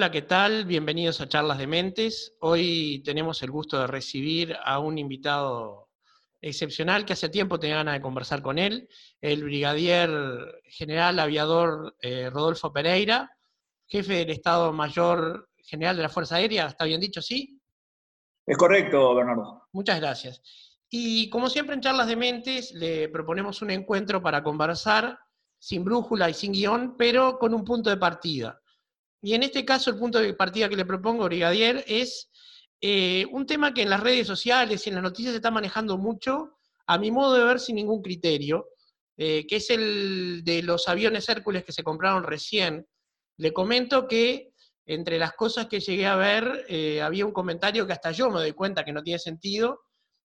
Hola, ¿qué tal? Bienvenidos a Charlas de Mentes. Hoy tenemos el gusto de recibir a un invitado excepcional que hace tiempo tenía ganas de conversar con él, el brigadier general aviador eh, Rodolfo Pereira, jefe del Estado Mayor General de la Fuerza Aérea. ¿Está bien dicho, sí? Es correcto, Bernardo. Muchas gracias. Y como siempre en Charlas de Mentes, le proponemos un encuentro para conversar sin brújula y sin guion, pero con un punto de partida. Y en este caso, el punto de partida que le propongo, Brigadier, es eh, un tema que en las redes sociales y en las noticias se está manejando mucho, a mi modo de ver, sin ningún criterio, eh, que es el de los aviones Hércules que se compraron recién. Le comento que entre las cosas que llegué a ver, eh, había un comentario que hasta yo me doy cuenta que no tiene sentido,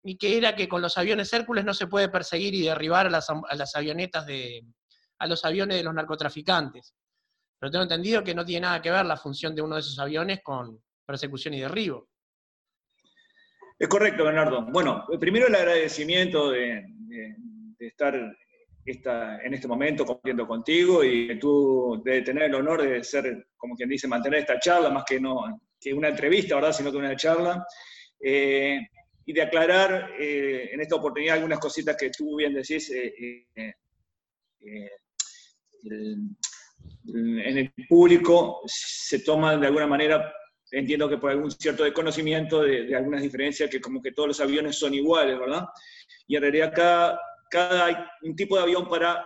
y que era que con los aviones Hércules no se puede perseguir y derribar a las, a las avionetas de, a los aviones de los narcotraficantes. Pero tengo entendido que no tiene nada que ver la función de uno de esos aviones con persecución y derribo. Es correcto, Bernardo. Bueno, primero el agradecimiento de, estar en este momento compartiendo contigo y tú de tener el honor de ser, como quien dice, mantener esta charla, más que, no, que una entrevista, ¿verdad? Sino que una charla. Eh, y de aclarar eh, en esta oportunidad algunas cositas que tú bien decís. Eh, en el público se toman de alguna manera, entiendo que por algún cierto desconocimiento de, algunas diferencias, que como que todos los aviones son iguales, ¿verdad? Y en realidad cada, cada hay un tipo de avión para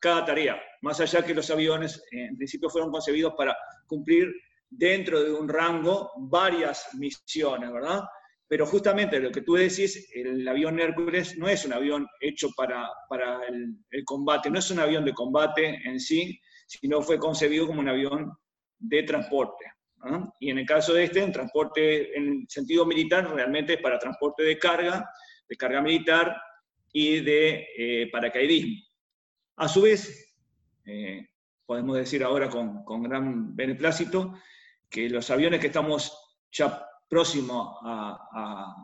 cada tarea, más allá que los aviones en principio fueron concebidos para cumplir dentro de un rango varias misiones, ¿verdad? Pero justamente lo que tú decís, el avión Hércules no es un avión hecho para, para el, el, combate, no es un avión de combate en sí, sino fue concebido como un avión de transporte. Y en el caso de este, en transporte en sentido militar, realmente es para transporte de carga, de carga militar y de eh, paracaidismo. A su vez, eh, podemos decir ahora con, con gran beneplácito que los aviones que estamos ya próximo a,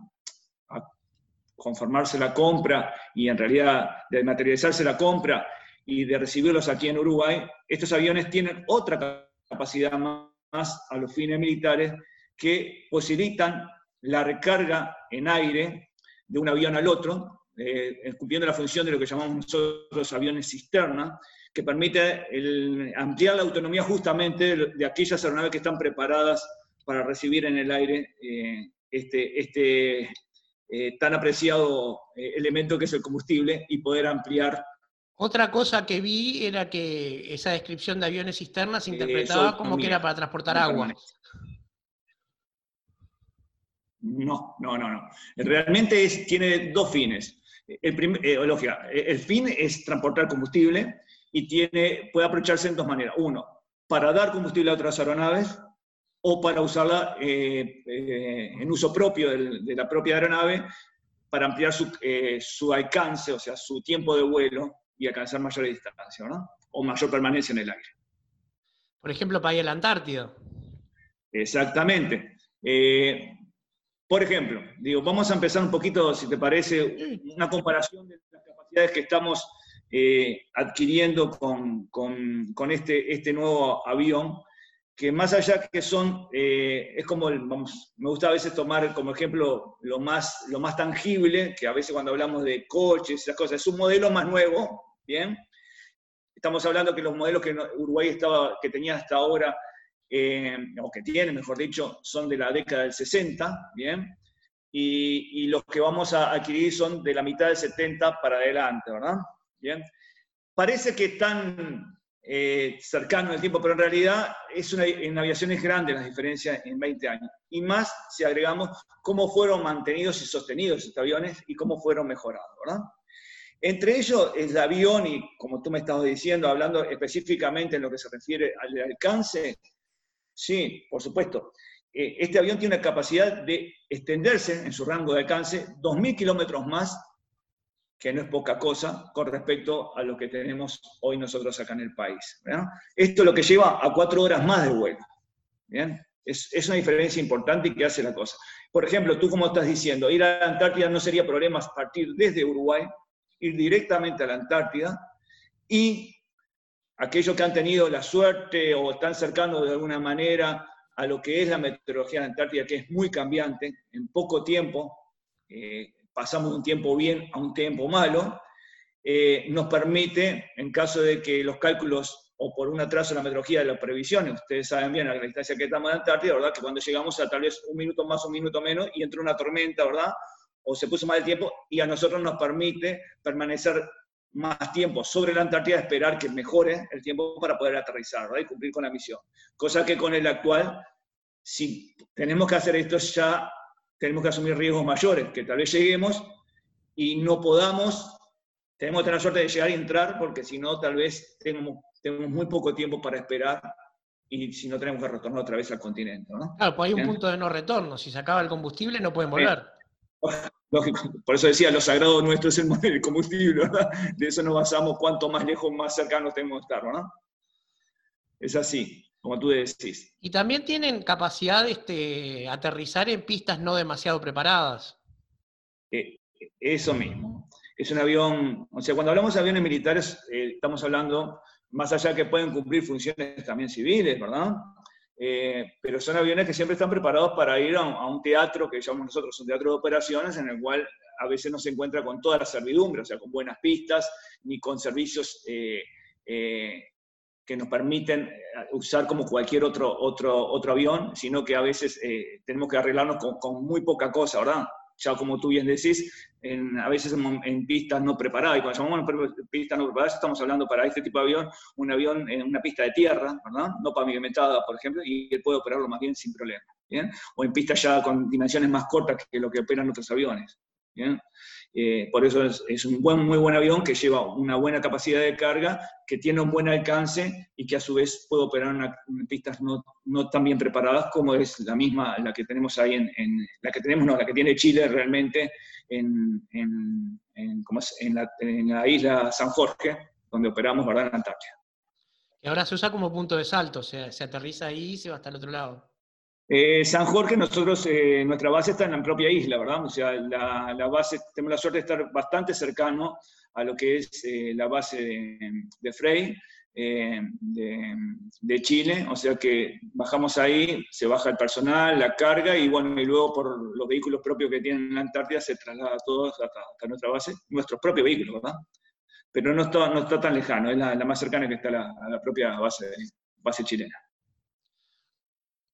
conformarse la compra y en realidad de materializarse la compra y de recibirlos aquí en Uruguay, estos aviones tienen otra capacidad más a los fines militares que posibilitan la recarga en aire de un avión al otro, eh, cumpliendo la función de lo que llamamos nosotros aviones cisterna, que permite ampliar la autonomía justamente de, aquellas aeronaves que están preparadas para recibir en el aire eh, este, este eh, tan apreciado elemento que es el combustible y poder ampliar. Otra cosa que vi era que esa descripción de aviones cisternas se interpretaba como que era para transportar agua. No, no, no, no. Realmente es, tiene dos fines. El, el fin es transportar combustible y tiene, puede aprovecharse en dos maneras. Uno, para dar combustible a otras aeronaves, o para usarla eh, eh, en uso propio de, la propia aeronave para ampliar eh, su, alcance, o sea, su tiempo de vuelo y alcanzar mayor distancia, ¿no? O mayor permanencia en el aire. Por ejemplo, para ir a la Antártida. Exactamente. por ejemplo, digo, vamos a empezar un poquito, si te parece, una comparación de las capacidades que estamos adquiriendo con, con, con este, este nuevo avión que más allá que son, eh, es como, vamos, me gusta a veces tomar como ejemplo lo más, lo más tangible, que a veces cuando hablamos de coches, esas cosas, es un modelo más nuevo, ¿bien? Estamos hablando que los modelos que Uruguay estaba, que tenía hasta ahora, eh, o que tiene, mejor dicho, son de la década del 60, ¿bien? Y, los que vamos a adquirir son de la mitad del 70 para adelante, ¿verdad? Bien. Parece que están eh, cercano en el tiempo, pero en realidad es una, en aviación es grande la diferencia en 20 años. Y más si agregamos cómo fueron mantenidos y sostenidos estos aviones y cómo fueron mejorados, ¿verdad? Entre ellos, el avión, y como tú me estabas diciendo, hablando específicamente en lo que se refiere al alcance, sí, por supuesto. Eh, este avión tiene la capacidad de extenderse en su rango de alcance 2.000 kilómetros más que no es poca cosa con respecto a lo que tenemos hoy nosotros acá en el país. Esto es lo que lleva a cuatro horas más de vuelo. Es, es, una diferencia importante que hace la cosa. Por ejemplo, tú como estás diciendo, ir a la Antártida no sería problema partir desde Uruguay, ir directamente a la Antártida y aquellos que han tenido la suerte o están cercanos de alguna manera a lo que es la meteorología de Antártida, que es muy cambiante, en poco tiempo, eh, pasamos de un tiempo bien a un tiempo malo, eh, nos permite, en caso de que los cálculos o por un atraso en la meteorología de las previsiones, ustedes saben bien a la distancia que estamos en Antártida, ¿verdad? Que cuando llegamos a tal vez un minuto más un minuto menos y entró una tormenta, ¿verdad? O se puso mal el tiempo y a nosotros nos permite permanecer más tiempo sobre la Antártida, esperar que mejore el tiempo para poder aterrizar ¿verdad? y cumplir con la misión. Cosa que con el actual, si tenemos que hacer esto ya, tenemos que asumir riesgos mayores, que tal vez lleguemos y no podamos, tenemos que tener la suerte de llegar y entrar, porque si no, tal vez tenemos, tenemos muy poco tiempo para esperar y si no tenemos que retornar otra vez al continente. ¿no? Claro, pues hay un punto de no retorno. Si se acaba el combustible, no pueden volver. Lógico, por eso decía, lo sagrado nuestro es el combustible, ¿verdad? De eso nos basamos, cuanto más lejos, más cercanos tenemos que estar, ¿no? Es así, como tú decís. Y también tienen capacidad de este, aterrizar en pistas no demasiado preparadas. Eh, eso mismo. Es un avión, o sea, cuando hablamos de aviones militares, eh, estamos hablando, más allá que pueden cumplir funciones también civiles, ¿verdad? Eh, pero son aviones que siempre están preparados para ir a un, teatro que llamamos nosotros un teatro de operaciones, en el cual a veces no se encuentra con toda la servidumbre, o sea, con buenas pistas, ni con servicios eh, eh, que nos permiten usar como cualquier otro, otro, otro avión, sino que a veces tenemos que arreglarnos con muy poca cosa, ¿verdad? Ya como tú bien decís, a veces en, pistas no preparadas. Y cuando llamamos pistas no preparadas, estamos hablando para este tipo de avión, un avión en una pista de tierra, ¿verdad? No pavimentada, por ejemplo, y él puede operarlo más bien sin problema. O en pistas ya con dimensiones más cortas que lo que operan otros aviones. Eh, por eso es, un buen, muy buen avión que lleva una buena capacidad de carga, que tiene un buen alcance y que a su vez puede operar en, pistas no, no, tan bien preparadas como es la misma, la que tenemos ahí en, la que tenemos, no, la que tiene Chile realmente en, en, en la, la, isla San Jorge, donde operamos, ¿verdad? En Antártida. Y ahora se usa como punto de salto, o sea, se aterriza ahí y se va hasta el otro lado. Eh, San Jorge, nosotros, eh, nuestra base está en la propia isla, ¿verdad? O sea, la, base, tenemos la suerte de estar bastante cercano a lo que es eh, la base de, Frey, de, Chile, o sea que bajamos ahí, se baja el personal, la carga, y bueno, y luego por los vehículos propios que tienen en la Antártida se traslada a hasta, nuestra base, nuestros propios vehículos, ¿verdad? Pero no está, no está tan lejano, es la, más cercana que está a la, la propia base, base chilena.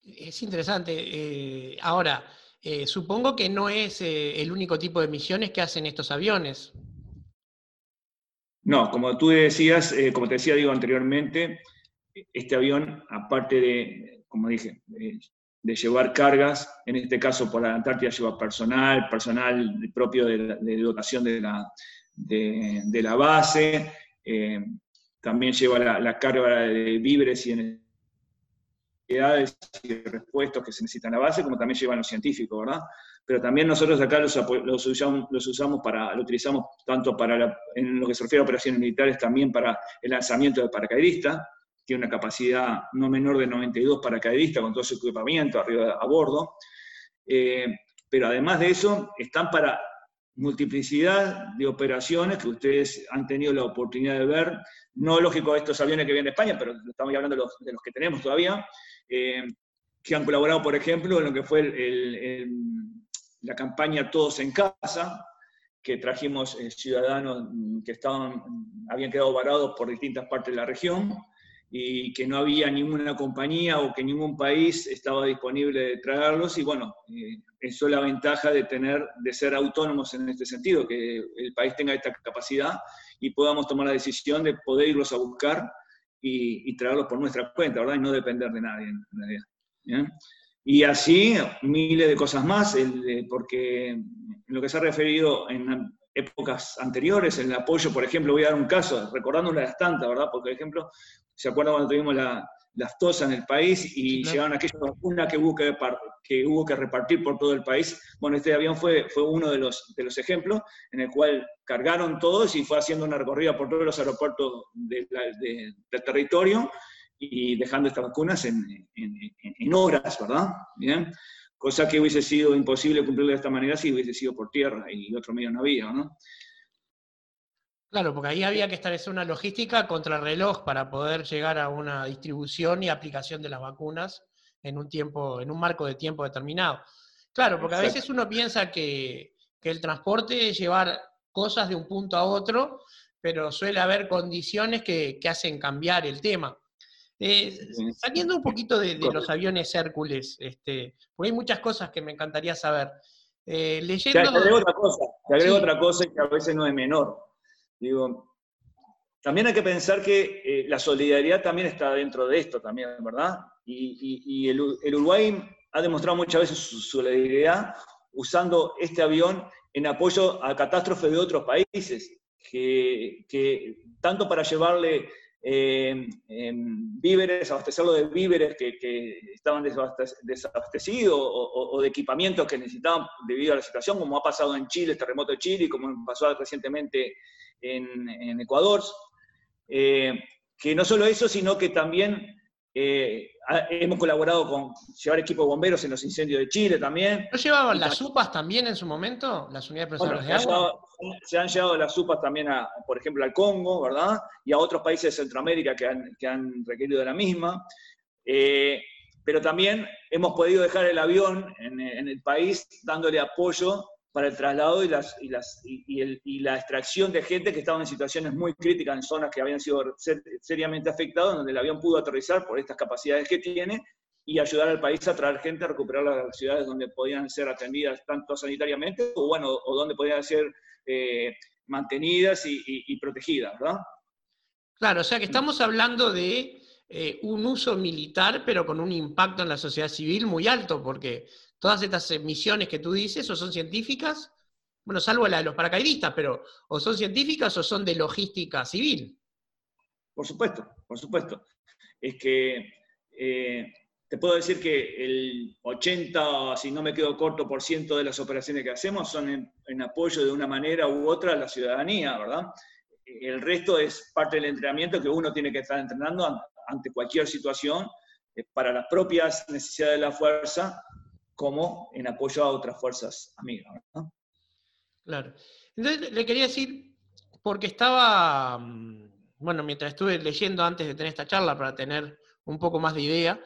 Es interesante. Eh, ahora, eh, supongo que no es eh, el único tipo de misiones que hacen estos aviones. No, como tú decías, como te decía digo anteriormente, este avión, aparte de, como dije, de llevar cargas, en este caso por la Antártida lleva personal, personal propio de, dotación de la, de, la base, también lleva la, la, carga de víveres y en y repuestos que se necesitan a la base, como también llevan los científicos, ¿verdad? Pero también nosotros acá los, los, usamos, los usamos para, lo utilizamos tanto para, en lo que se refiere a operaciones militares, también para el lanzamiento de paracaidistas, tiene una capacidad no menor de 92 paracaidistas con todo su equipamiento arriba a bordo. Eh, pero además de eso, están para multiplicidad de operaciones que ustedes han tenido la oportunidad de ver, no lógico estos aviones que vienen de España, pero estamos hablando de los, de los que tenemos todavía, eh, que han colaborado, por ejemplo, en lo que fue la campaña Todos en Casa, que trajimos eh, ciudadanos que estaban, habían quedado varados por distintas partes de la región y que no había ninguna compañía o que ningún país estaba disponible de traerlos. Y bueno, eh, eso es la ventaja de tener, de ser autónomos en este sentido, que el país tenga esta capacidad y podamos tomar la decisión de poder irlos a buscar y, traerlos por nuestra cuenta, ¿verdad? Y no depender de nadie, en realidad. Y así miles de cosas más, porque lo que se ha referido en épocas anteriores, el apoyo, por ejemplo, voy a dar un caso, recordando las tantas, ¿verdad? Porque, por ejemplo, ¿se acuerdan cuando tuvimos la, las tosas en el país y llegaron aquellas vacunas que hubo que, que hubo que repartir por todo el país. Bueno, este avión fue, fue uno de los, de los ejemplos en el cual cargaron todos y fue haciendo una recorrida por todos los aeropuertos del territorio y dejando estas vacunas en, en, horas, ¿verdad? Bien. Cosa que hubiese sido imposible cumplir de esta manera si hubiese sido por tierra y otro medio no había, ¿no? Claro, porque ahí había que establecer una logística contra reloj para poder llegar a una distribución y aplicación de las vacunas en un tiempo, en un marco de tiempo determinado. Claro, porque a veces uno piensa que, el transporte es llevar cosas de un punto a otro, pero suele haber condiciones que, hacen cambiar el tema. Eh, saliendo un poquito de, los aviones Hércules, este, porque hay muchas cosas que me encantaría saber. Eh, leyendo... Te agrego otra cosa, te agrego otra cosa que a veces no es menor. Digo, también hay que pensar que eh, la solidaridad también está dentro de esto también, ¿verdad? Y, el, Uruguay ha demostrado muchas veces su solidaridad usando este avión en apoyo a catástrofes de otros países, que, tanto para llevarle eh, víveres, abastecerlo de víveres que, estaban desabastecidos o, de equipamientos que necesitaban debido a la situación, como ha pasado en Chile, el terremoto de Chile, como pasó recientemente en, Ecuador. Eh, que no solo eso, sino que también eh, hemos colaborado con llevar equipo de bomberos en los incendios de Chile también. ¿No llevaban las UPAs también en su momento? ¿Las unidades de agua? se han llevado las UPAs también, a, por ejemplo, al Congo, ¿verdad? Y a otros países de Centroamérica que han, requerido de la misma. Eh, pero también hemos podido dejar el avión en, en el país dándole apoyo para el traslado y, las, y, las, y, la extracción de gente que estaba en situaciones muy críticas en zonas que habían sido seriamente afectadas, donde el avión pudo aterrizar por estas capacidades que tiene y ayudar al país a traer gente a recuperar las ciudades donde podían ser atendidas tanto sanitariamente o, bueno, o donde podían ser eh, mantenidas y, protegidas, ¿verdad? Claro, o sea que estamos hablando de eh, un uso militar, pero con un impacto en la sociedad civil muy alto, porque todas estas misiones que tú dices, o son científicas, bueno, salvo la de los paracaidistas, pero o son científicas o son de logística civil. Por supuesto, por supuesto. Es que eh, te puedo decir que el 80, si no me quedo corto, por ciento de las operaciones que hacemos son en, apoyo de una manera u otra a la ciudadanía, ¿verdad? El resto es parte del entrenamiento que uno tiene que estar entrenando ante cualquier situación eh, para las propias necesidades de la fuerza como en apoyo a otras fuerzas amigas. Claro. Entonces, le quería decir, porque estaba, mm, bueno, mientras estuve leyendo antes de tener esta charla para tener un poco más de idea,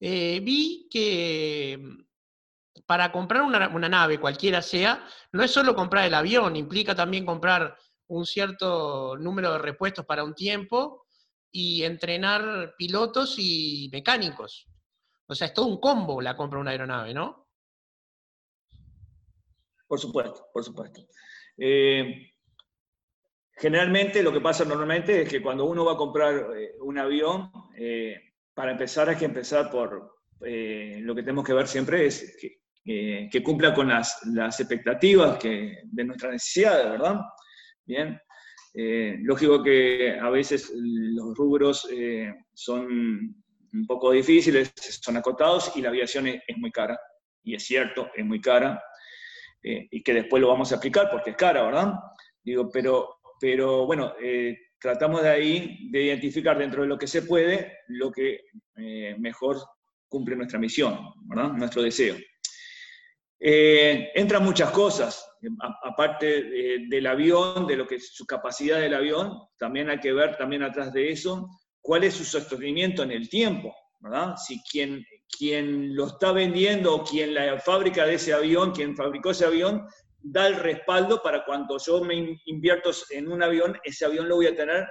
eh, vi que mm, para comprar una, nave, cualquiera sea, no es solo comprar el avión, implica también comprar un cierto número de repuestos para un tiempo y entrenar pilotos y mecánicos. O sea, es todo un combo la compra de una aeronave, ¿no? Por supuesto, por supuesto. Eh, generalmente lo que pasa normalmente es que cuando uno va a comprar eh, un avión, eh, para empezar hay que empezar por lo que tenemos que ver siempre es que, cumpla con las, expectativas de nuestras necesidades, ¿verdad? Bien. lógico que a veces los rubros son un poco difíciles, son acotados y la aviación es, muy cara. Y es cierto, es muy cara. Eh, y que después lo vamos a aplicar porque es cara, ¿verdad? Digo, pero, pero bueno, eh, tratamos de ahí de identificar dentro de lo que se puede lo que eh, mejor cumple nuestra misión, ¿verdad? Nuestro deseo. entran muchas cosas, aparte del avión, de lo que su capacidad del avión, también hay que ver también atrás de eso cuál es su sostenimiento en el tiempo, ¿verdad? Si quien, quien lo está vendiendo o quien la fábrica de ese avión, quien fabricó ese avión, da el respaldo para cuando yo me invierto en un avión, ese avión lo voy a tener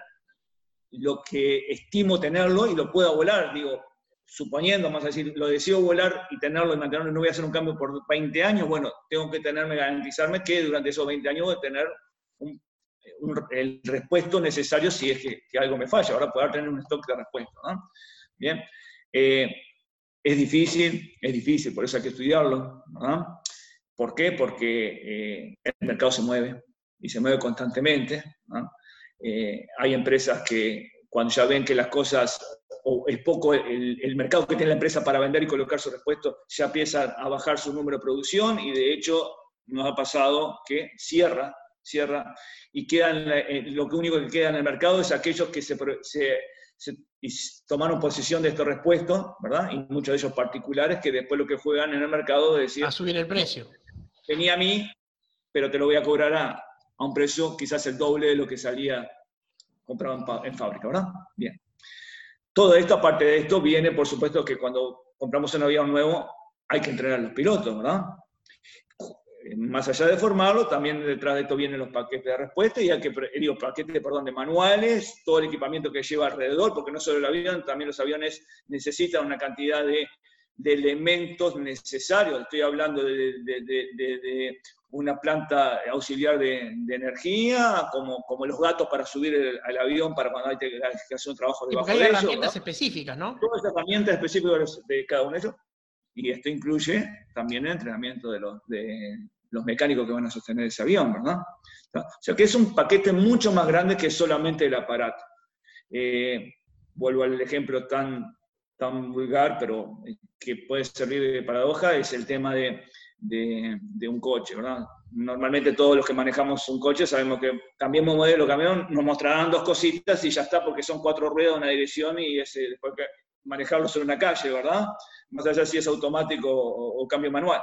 lo que estimo tenerlo y lo pueda volar. Digo, suponiendo, vamos a decir, lo deseo volar y tenerlo y mantenerlo, no voy a hacer un cambio por 20 años, bueno, tengo que tenerme, garantizarme que durante esos 20 años voy a tener un el repuesto necesario si es que, algo me falla, ahora poder tener un stock de repuesto. Bien, eh, es difícil, es difícil, por eso hay que estudiarlo. ¿Por qué? Porque eh, el mercado se mueve y se mueve constantemente. Eh, hay empresas que cuando ya ven que las cosas, o es poco el, el, mercado que tiene la empresa para vender y colocar su repuesto, ya empieza a bajar su número de producción y de hecho nos ha pasado que cierra cierra, y quedan, eh, lo único que queda en el mercado es aquellos que se, tomaron posesión de estos repuestos, ¿verdad? Y muchos de ellos particulares que después lo que juegan en el mercado es decir... A subir el precio. Tenía a mí, pero te lo voy a cobrar a, un precio quizás el doble de lo que salía comprado en, en fábrica, ¿verdad? Bien. Todo esto, aparte de esto, viene, por supuesto, que cuando compramos un avión nuevo, hay que entrenar a los pilotos, ¿verdad? Más allá de formarlo, también detrás de esto vienen los paquetes de respuesta y hay que, digo, paquetes, perdón, de manuales, todo el equipamiento que lleva alrededor, porque no solo el avión, también los aviones necesitan una cantidad de, elementos necesarios. Estoy hablando de, una planta auxiliar de, energía, como, como los gatos para subir al avión para cuando hay que, hacer un trabajo de hay herramientas específicas, ¿no? Todas las herramientas específicas de cada uno de ellos. Y esto incluye también el entrenamiento de los, de los mecánicos que van a sostener ese avión, ¿verdad? O sea que es un paquete mucho más grande que solamente el aparato. Eh, vuelvo al ejemplo tan, tan vulgar, pero que puede servir de paradoja, es el tema de de, un coche, ¿verdad? Normalmente todos los que manejamos un coche sabemos que cambiemos modelo camión, nos mostrarán dos cositas y ya está, porque son cuatro ruedas, una dirección y ese, después que manejarlo sobre una calle, ¿verdad? Más allá si es automático o, cambio manual.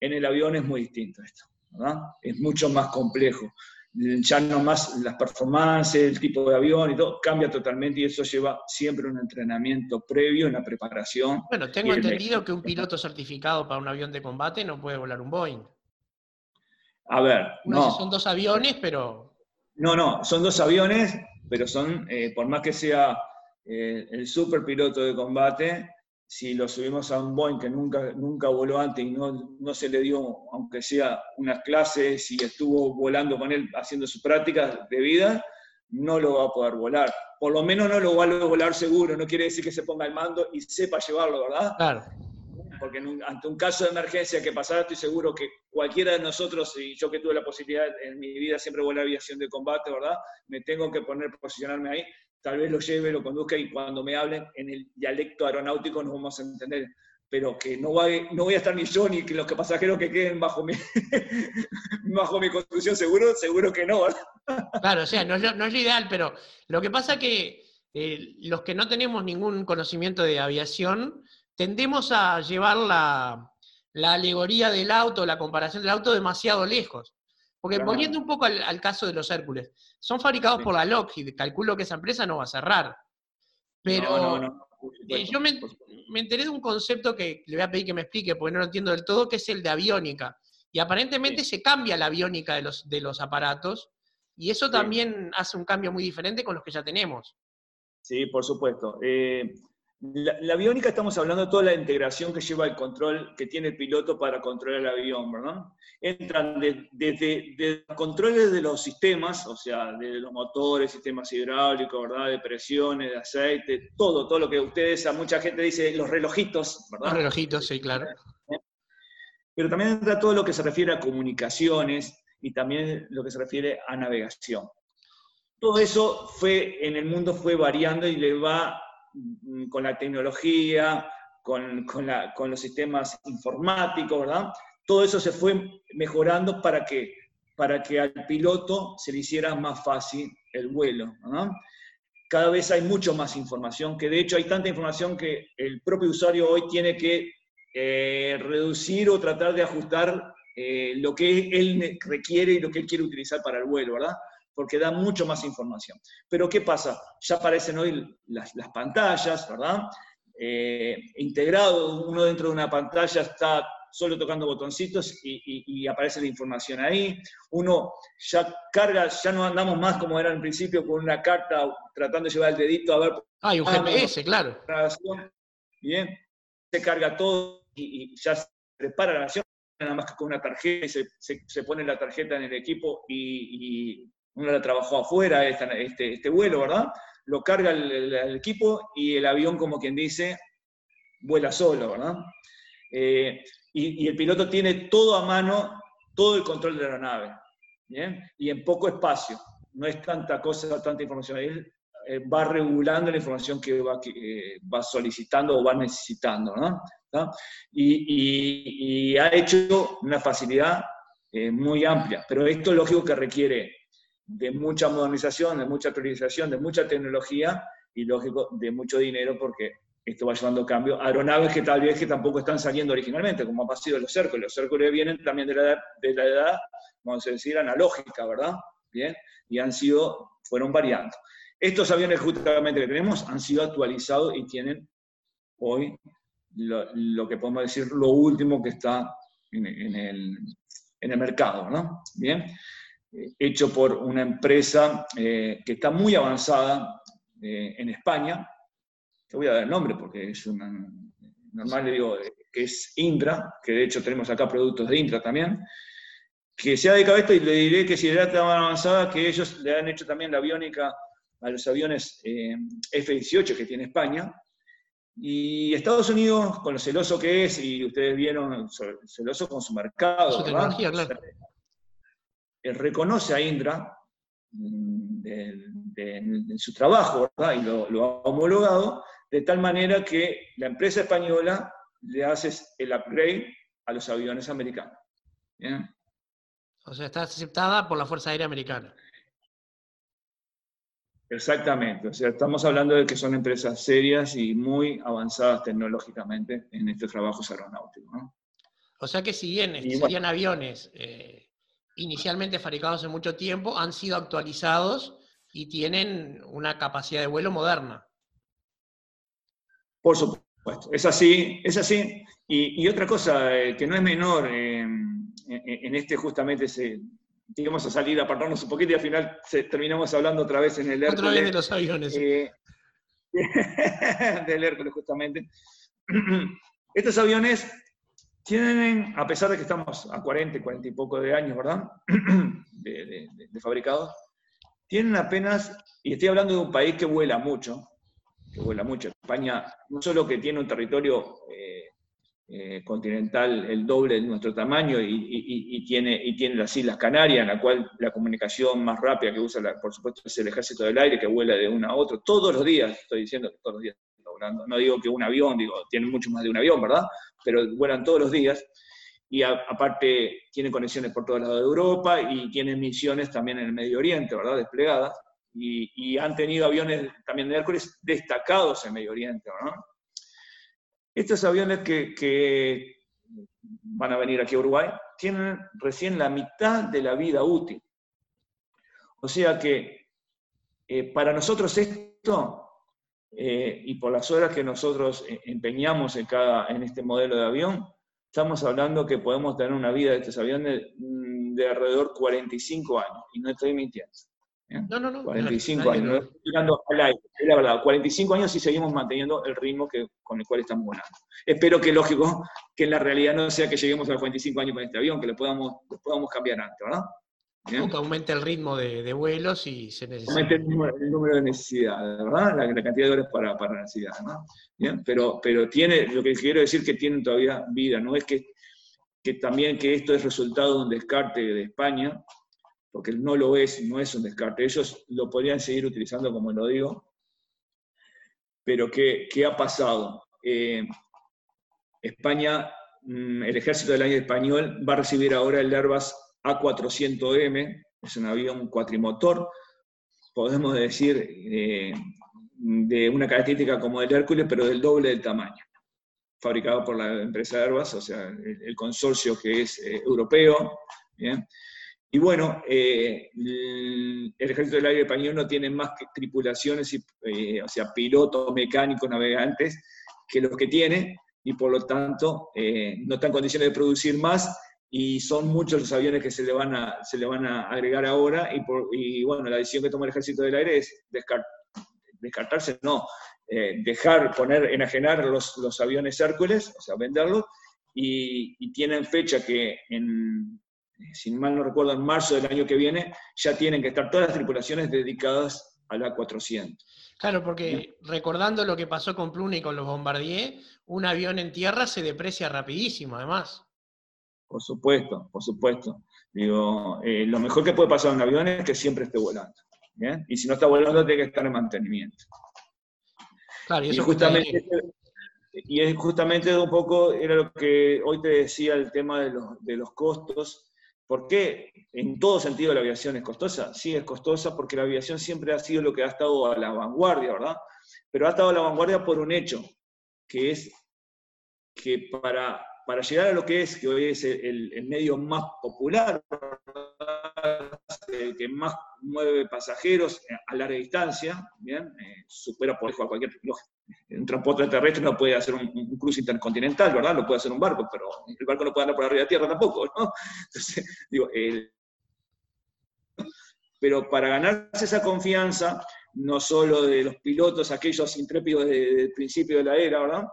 En el avión es muy distinto esto, ¿verdad? Es mucho más complejo ya no más las performances, el tipo de avión y todo, cambia totalmente y eso lleva siempre un entrenamiento previo, una preparación. Bueno, tengo entendido que un piloto certificado para un avión de combate no puede volar un Boeing. A ver, no. Son dos aviones, pero... No, no, son dos aviones, pero son, eh, por más que sea eh, el super piloto de combate, si lo subimos a un Boeing que nunca, nunca voló antes y no, no, se le dio, aunque sea unas clases y estuvo volando con él haciendo sus prácticas de vida, no lo va a poder volar. Por lo menos no lo va a volar seguro, no quiere decir que se ponga el mando y sepa llevarlo, ¿verdad? Claro. Porque ante un caso de emergencia que pasara, estoy seguro que cualquiera de nosotros, y yo que tuve la posibilidad en mi vida siempre volar aviación de combate, ¿verdad? Me tengo que poner, posicionarme ahí, tal vez lo lleve, lo conduzca y cuando me hablen en el dialecto aeronáutico nos vamos a entender. Pero que no, no voy a estar ni yo ni que los pasajeros que queden bajo mi, bajo mi conducción, seguro, seguro que no. Claro, o sea, no, es ideal, pero lo que pasa que eh, los que no tenemos ningún conocimiento de aviación, tendemos a llevar la, la alegoría del auto, la comparación del auto demasiado lejos. Porque volviendo un poco al, caso de los Hércules, son fabricados por la Lockheed, calculo que esa empresa no va a cerrar. Pero eh, yo me, enteré de un concepto que le voy a pedir que me explique, porque no lo entiendo del todo, que es el de aviónica. Y aparentemente se cambia la aviónica de los, de los aparatos, y eso también hace un cambio muy diferente con los que ya tenemos. Sí, por supuesto. Eh, la, aviónica estamos hablando de toda la integración que lleva el control que tiene el piloto para controlar el avión, ¿verdad? Entran desde los controles de los sistemas, o sea, de los motores, sistemas hidráulicos, ¿verdad? De presiones, de aceite, todo, todo lo que ustedes, a mucha gente dice los relojitos, ¿verdad? Los relojitos, sí, claro. Pero también entra todo lo que se refiere a comunicaciones y también lo que se refiere a navegación. Todo eso fue, en el mundo fue variando y le va con la tecnología, con, los sistemas informáticos, ¿verdad? Todo eso se fue mejorando para que, para que al piloto se le hiciera más fácil el vuelo. Cada vez hay mucho más información, que de hecho hay tanta información que el propio usuario hoy tiene que eh, reducir o tratar de ajustar eh, lo que él requiere y lo que él quiere utilizar para el vuelo, ¿verdad? Porque da mucho más información. Pero ¿qué pasa? Ya aparecen hoy las, pantallas, ¿verdad? Eh, integrado, uno dentro de una pantalla está solo tocando botoncitos y, aparece la información ahí. Uno ya carga, ya no andamos más como era al principio con una carta tratando de llevar el dedito a ver. Ah, y un GPS, claro. Bien, se carga todo y, ya se prepara la nación nada más que con una tarjeta y se, pone la tarjeta en el equipo y, uno la trabajó afuera, este, este vuelo, ¿verdad? Lo carga el, equipo y el avión, como quien dice, vuela solo, ¿verdad? Eh, y, el piloto tiene todo a mano, todo el control de la aeronave, ¿bien? Y en poco espacio, no es tanta cosa, tanta información. Él eh, va regulando la información que va, eh, va solicitando o va necesitando, ¿no? Y, ha hecho una facilidad muy amplia, pero esto es lógico que requiere de mucha modernización, de mucha actualización, de mucha tecnología y, lógico, de mucho dinero porque esto va llevando cambio. Aeronaves que tal vez que tampoco están saliendo originalmente, como ha pasado los Hércules. Los Hércules vienen también de la edad, de la edad vamos a decir, analógica, ¿verdad? Bien, y han sido, fueron variando. Estos aviones justamente que tenemos han sido actualizados y tienen hoy lo, que podemos decir lo último que está en, el, en el, mercado, ¿no? Bien, hecho por una empresa que está muy avanzada en España, te voy a dar el nombre porque es una, normal le digo que es Indra, que de hecho tenemos acá productos de Indra también, que se ha dedicado a esto y le diré que si era tan avanzada que ellos le han hecho también la aviónica a los aviones eh, F-18 que tiene España. Y Estados Unidos, con lo celoso que es, y ustedes vieron, celoso con su mercado, su tecnología, claro. Reconoce a Indra mm, en su trabajo ¿verdad? y lo, lo ha homologado, de tal manera que la empresa española le hace el upgrade a los aviones americanos. O sea, está aceptada por la Fuerza Aérea Americana. Exactamente, o sea, estamos hablando de que son empresas serias y muy avanzadas tecnológicamente en estos trabajos aeronáuticos. O sea que si bien serían aviones eh, inicialmente fabricados en mucho tiempo, han sido actualizados y tienen una capacidad de vuelo moderna. Por supuesto, es así, es así. Y, otra cosa eh, que no es menor eh, en este justamente ese, digamos, a salir, a apartarnos un poquito y al final terminamos hablando otra vez en el Hércules. Otra vez de los aviones. Eh, del Hércules, justamente. Estos aviones tienen, a pesar de que estamos a 40, 40 y poco de años, ¿verdad? de, fabricados, tienen apenas, y estoy hablando de un país que vuela mucho, que vuela mucho. España no solo que tiene un territorio eh, eh, continental el doble de nuestro tamaño y, tiene, las Islas Canarias, en la cual la comunicación más rápida que usa, por supuesto, es el ejército del aire, que vuela de uno a otro todos los días, estoy diciendo todos los días No digo que un avión, digo, tiene mucho más de un avión, ¿verdad? Pero vuelan todos los días. Y aparte tiene conexiones por todos lados de Europa y tiene misiones también en el Medio Oriente, ¿verdad? Desplegadas y, han tenido aviones también de Hércules destacados en Medio Oriente. ¿no? Estos aviones que, van a venir aquí a Uruguay tienen recién la mitad de la vida útil. O sea que eh, para nosotros esto, eh, y por las horas que nosotros eh, empeñamos en, cada, en este modelo de avión, estamos hablando que podemos tener una vida de estos aviones mm, de, alrededor de 45 años, y no estoy mintiendo. No, no, no. 45 años, no estoy tirando al aire, es la verdad. 45 años y seguimos manteniendo el ritmo que, con el cual estamos volando. Espero que, lógico, que en la realidad no sea que lleguemos a los 45 años con este avión, que lo podamos, podamos cambiar antes, ¿verdad? Que aumente el ritmo de, vuelos y se necesita. Aumente el número, de necesidades, ¿verdad? La, cantidad de horas para, para necesidad, ¿no? ¿Bien? Pero, pero tiene, lo que quiero decir es que tienen todavía vida, no es que, que también que esto es resultado de un descarte de España, porque no lo es, no es un descarte. Ellos lo podrían seguir utilizando, como lo digo, pero ¿qué, ha pasado? Eh, España, mm, el ejército del año español va a recibir ahora el Airbus A400M, es un avión cuatrimotor, podemos decir, eh, de una característica como el Hércules, pero del doble del tamaño, fabricado por la empresa Airbus, o sea, el, consorcio que es eh, europeo. Y bueno, eh, el Ejército del Aire Español no tiene más que tripulaciones, o sea, pilotos, mecánicos, navegantes, que los que tiene, y por lo tanto no está en condiciones de producir más, y son muchos los aviones que se le van a, se le van a agregar ahora, y, por, y bueno, la decisión que toma el Ejército del Aire es descartarse, no, dejar, poner, enajenar los, los aviones Hércules, o sea, venderlos, y, y tienen fecha que en eh, si mal no recuerdo, en marzo del año que viene, ya tienen que estar todas las tripulaciones dedicadas a la 400. Claro, porque recordando lo que pasó con Pluna y con los Bombardier, un avión en tierra se deprecia rapidísimo, además. Por supuesto, por supuesto. Digo, eh, lo mejor que puede pasar a un avión es que siempre esté volando. Y si no está volando, tiene que estar en mantenimiento. Claro, y eso justamente, y es justamente un poco, era lo que hoy te decía el tema de los, de los costos ¿Por qué en todo sentido la aviación es costosa? Sí, es costosa porque la aviación siempre ha sido lo que ha estado a la vanguardia, ¿verdad? Pero ha estado a la vanguardia por un hecho, que es que para, para llegar a lo que es, que hoy es el, medio más popular, el que más mueve pasajeros a larga distancia. Eh, supera por eso a cualquier un transporte terrestre no puede hacer un, cruce intercontinental, ¿verdad? Lo puede hacer un barco, pero el barco no puede andar por arriba de tierra tampoco, ¿no? Entonces, digo, pero para ganarse esa confianza, no solo de los pilotos, aquellos intrépidos desde el principio de la era, ¿verdad?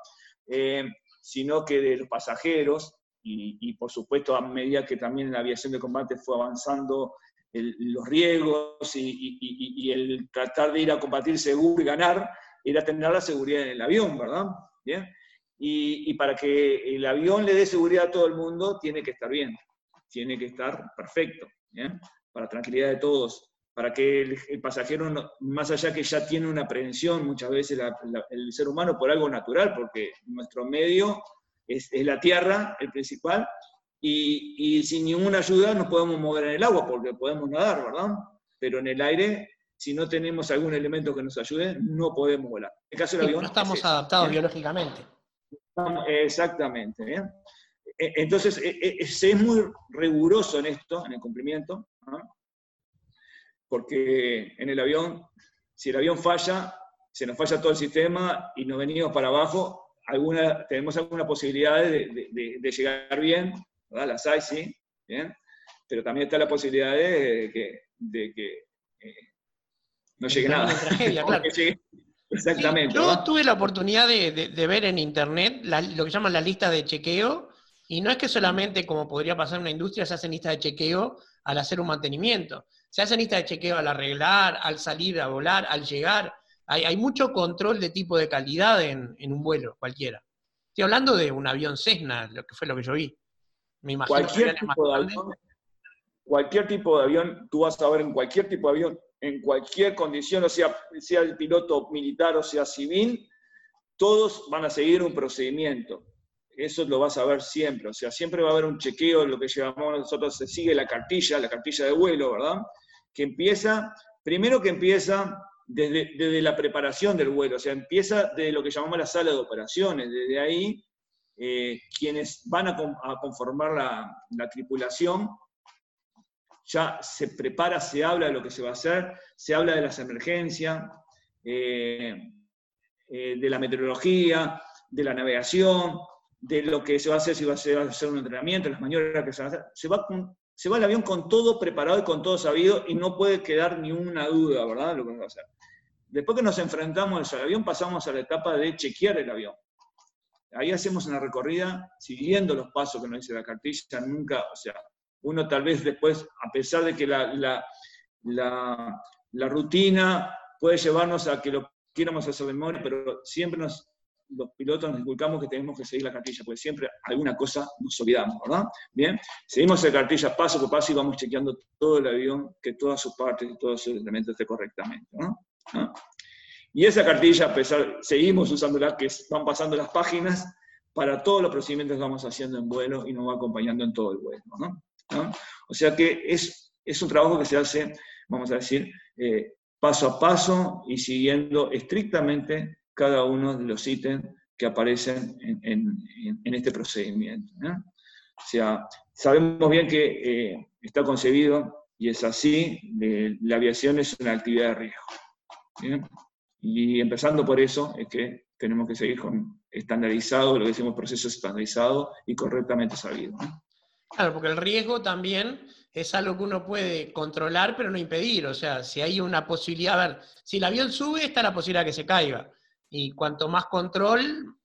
Eh, sino que de los pasajeros, y, por supuesto a medida que también la aviación de combate fue avanzando los riesgos y, el tratar de ir a combatir seguro y ganar, era tener la seguridad en el avión, ¿verdad? ¿Bien? Y, para que el avión le dé seguridad a todo el mundo, tiene que estar bien, tiene que estar perfecto, ¿bien? Para tranquilidad de todos, para que el, pasajero, más allá que ya tiene una prevención muchas veces el ser humano por algo natural, porque nuestro medio es, la tierra el principal, y, sin ninguna ayuda nos podemos mover en el agua, porque podemos nadar, ¿verdad? Pero en el aire, si no tenemos algún elemento que nos ayude, no podemos volar. En caso del avión, no estamos adaptados biológicamente. Exactamente. E, entonces, e, e, se es muy riguroso en esto, en el cumplimiento, porque en el avión, si el avión falla, se nos falla todo el sistema y nos venimos para abajo, alguna, tenemos alguna posibilidad de, llegar bien, ¿verdad? Las hay, sí, bien, pero también está la posibilidad de que, eh, no llegue nada. exactamente. yo tuve la oportunidad de, ver en internet lo que llaman la lista de chequeo, y no es que solamente, como podría pasar en una industria, se hacen listas de chequeo al hacer un mantenimiento. Se hacen listas de chequeo al arreglar, al salir a volar, al llegar. Hay, mucho control de tipo de calidad en, un vuelo, cualquiera. Estoy hablando de un avión Cessna, lo que fue lo que yo vi. Me imagino cualquier tipo de avión, cualquier tipo de avión, tú vas a ver en cualquier tipo de avión, en cualquier condición, o sea, sea el piloto militar o sea civil, todos van a seguir un procedimiento. Eso lo vas a ver siempre, o sea, siempre va a haber un chequeo, lo que llamamos nosotros, se sigue la cartilla, la cartilla de vuelo, ¿verdad? Que empieza, primero que empieza desde, la preparación del vuelo, o sea, empieza de lo que llamamos la sala de operaciones, desde ahí eh, quienes van a, conformar la, tripulación, ya se prepara, se habla de lo que se va a hacer, se habla de las emergencias, eh, eh, de la meteorología, de la navegación, de lo que se va a hacer, si va a ser un entrenamiento, las maniobras que se van a hacer. Se va, se va el avión con todo preparado y con todo sabido y no puede quedar ni una duda, ¿verdad? Lo que va a hacer. Después que nos enfrentamos al avión, pasamos a la etapa de chequear el avión. Ahí hacemos una recorrida siguiendo los pasos que nos dice la cartilla, nunca, o sea, uno tal vez después, a pesar de que la, la, rutina puede llevarnos a que lo quieramos hacer de memoria, pero siempre nos, los pilotos nos inculcamos que tenemos que seguir la cartilla, porque siempre alguna cosa nos olvidamos, ¿verdad? Bien, seguimos la cartilla paso por paso y vamos chequeando todo el avión, que todas sus partes y todos sus elementos estén correctamente, ¿no? Y esa cartilla, a pesar, seguimos usándola, que van pasando las páginas para todos los procedimientos que vamos haciendo en vuelo y nos va acompañando en todo el vuelo. O sea que es, es un trabajo que se hace, vamos a decir, eh, paso a paso y siguiendo estrictamente cada uno de los ítems que aparecen en, este procedimiento. O sea, sabemos bien que eh, está concebido y es así, la aviación es una actividad de riesgo. Y empezando por eso es que tenemos que seguir con estandarizado, lo que decimos proceso estandarizado y correctamente sabido. Claro, porque el riesgo también es algo que uno puede controlar, pero no impedir. O sea, si hay una posibilidad, a ver, si el avión sube, está la posibilidad de que se caiga. Y cuanto más control,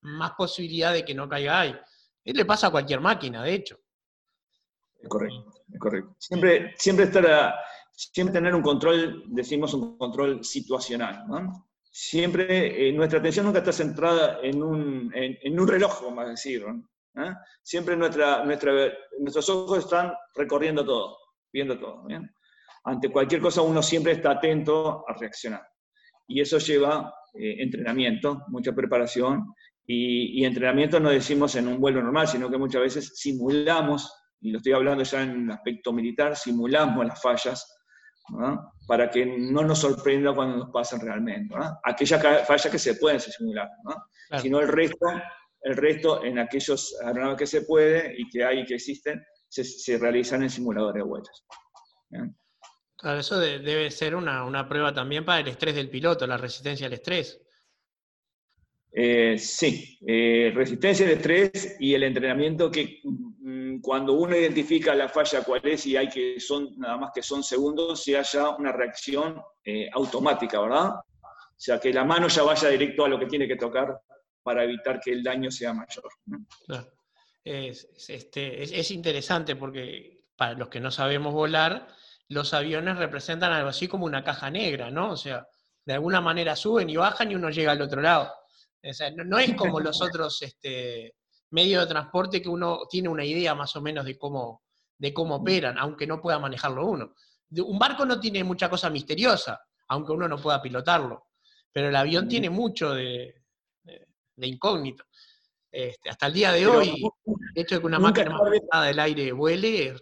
más posibilidad de que no caiga hay. Esto le pasa a cualquier máquina, de hecho. Es correcto, es correcto. Siempre, siempre estar siempre tener un control, decimos un control situacional. ¿no? Siempre, eh, nuestra atención nunca está centrada en un, en, un reloj, vamos a decir. ¿no? Siempre nuestra, nuestra, nuestros ojos están recorriendo todo, viendo todo. ¿bien? Ante cualquier cosa uno siempre está atento a reaccionar. Y eso lleva eh, entrenamiento, mucha preparación. Y, y entrenamiento no decimos en un vuelo normal, sino que muchas veces simulamos, y lo estoy hablando ya en el aspecto militar, simulamos las fallas para que no nos sorprenda cuando nos pasen realmente. Aquellas fallas que se pueden simular, sino el resto, el resto en aquellos aeronaves que se puede y que hay y que existen, se, realizan en simuladores de vuelos. Claro, eso debe ser una, prueba también para el estrés del piloto, la resistencia al estrés. Eh, sí, eh, resistencia al estrés y el entrenamiento que mm, cuando uno identifica la falla cuál es y hay que son nada más que son segundos, se haya una reacción eh, automática, ¿verdad? O sea, que la mano ya vaya directo a lo que tiene que tocar para evitar que el daño sea mayor. Es, este, es, interesante porque para los que no sabemos volar, los aviones representan algo así como una caja negra, ¿no? O sea, de alguna manera suben y bajan y uno llega al otro lado. O sea, no, es como los otros este, medios de transporte que uno tiene una idea más o menos de cómo, de cómo operan, aunque no pueda manejarlo uno. Un barco no tiene mucha cosa misteriosa, aunque uno no pueda pilotarlo, pero el avión tiene mucho de, incógnito. Este, hasta el día de hoy, el hecho de que una máquina del aire vuele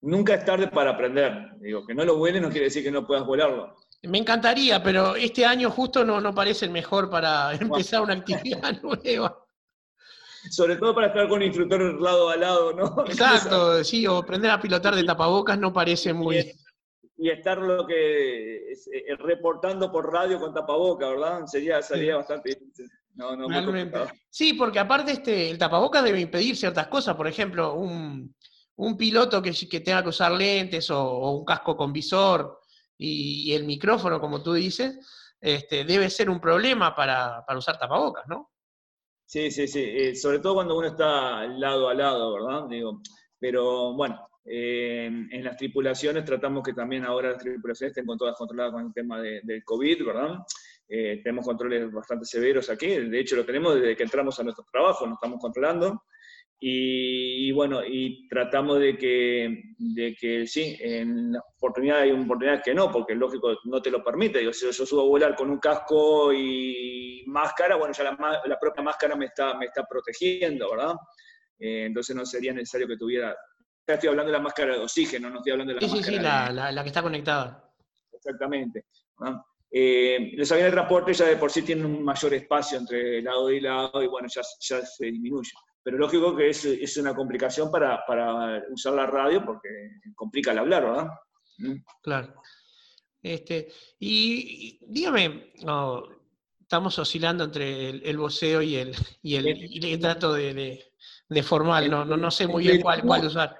Nunca es tarde para aprender. Digo, que no lo vuele no quiere decir que no puedas volarlo. Me encantaría, pero este año justo no, no parece el mejor para empezar una actividad nueva. Sobre todo para estar con un instructor lado a lado, ¿no? Exacto, sí, o aprender a pilotar de tapabocas no parece muy... Y, estar lo que eh, reportando por radio con tapabocas, ¿verdad? Sería, sería bastante No, no, sí, porque aparte este, el tapabocas debe impedir ciertas cosas, por ejemplo, un, un piloto que, tenga que usar lentes o, un casco con visor y, el micrófono, como tú dices, este, debe ser un problema para, usar tapabocas, ¿no? Sí, sí, sí. Eh, sobre todo cuando uno está lado a lado, ¿verdad? Digo, pero bueno, eh, en las tripulaciones tratamos que también ahora las tripulaciones estén con todas controladas con el tema del COVID, ¿verdad? Eh, tenemos controles bastante severos aquí, de hecho lo tenemos desde que entramos a nuestro trabajo, nos estamos controlando. Y, bueno, y tratamos de que, de que sí, en oportunidades hay oportunidades que no, porque lógico no te lo permite. Digo, si yo subo a volar con un casco y máscara, bueno, ya la, la propia máscara me está, me está protegiendo, ¿verdad? Eh, entonces no sería necesario que tuviera. Ya estoy hablando de la máscara de oxígeno, no estoy hablando de la máscara. Sí, sí, la, la, la, que está conectada. Exactamente. Eh, los aviones de transporte ya de por sí tienen un mayor espacio entre lado y lado y bueno, ya, ya se disminuye pero lógico que es, es una complicación para, para, usar la radio porque complica el hablar, ¿verdad? ¿Mm? Claro. Este, y, dígame, estamos oscilando entre el, el voceo y el, y el, y el trato de, de, formal, no, no, no, sé muy bien cuál, cuál usar.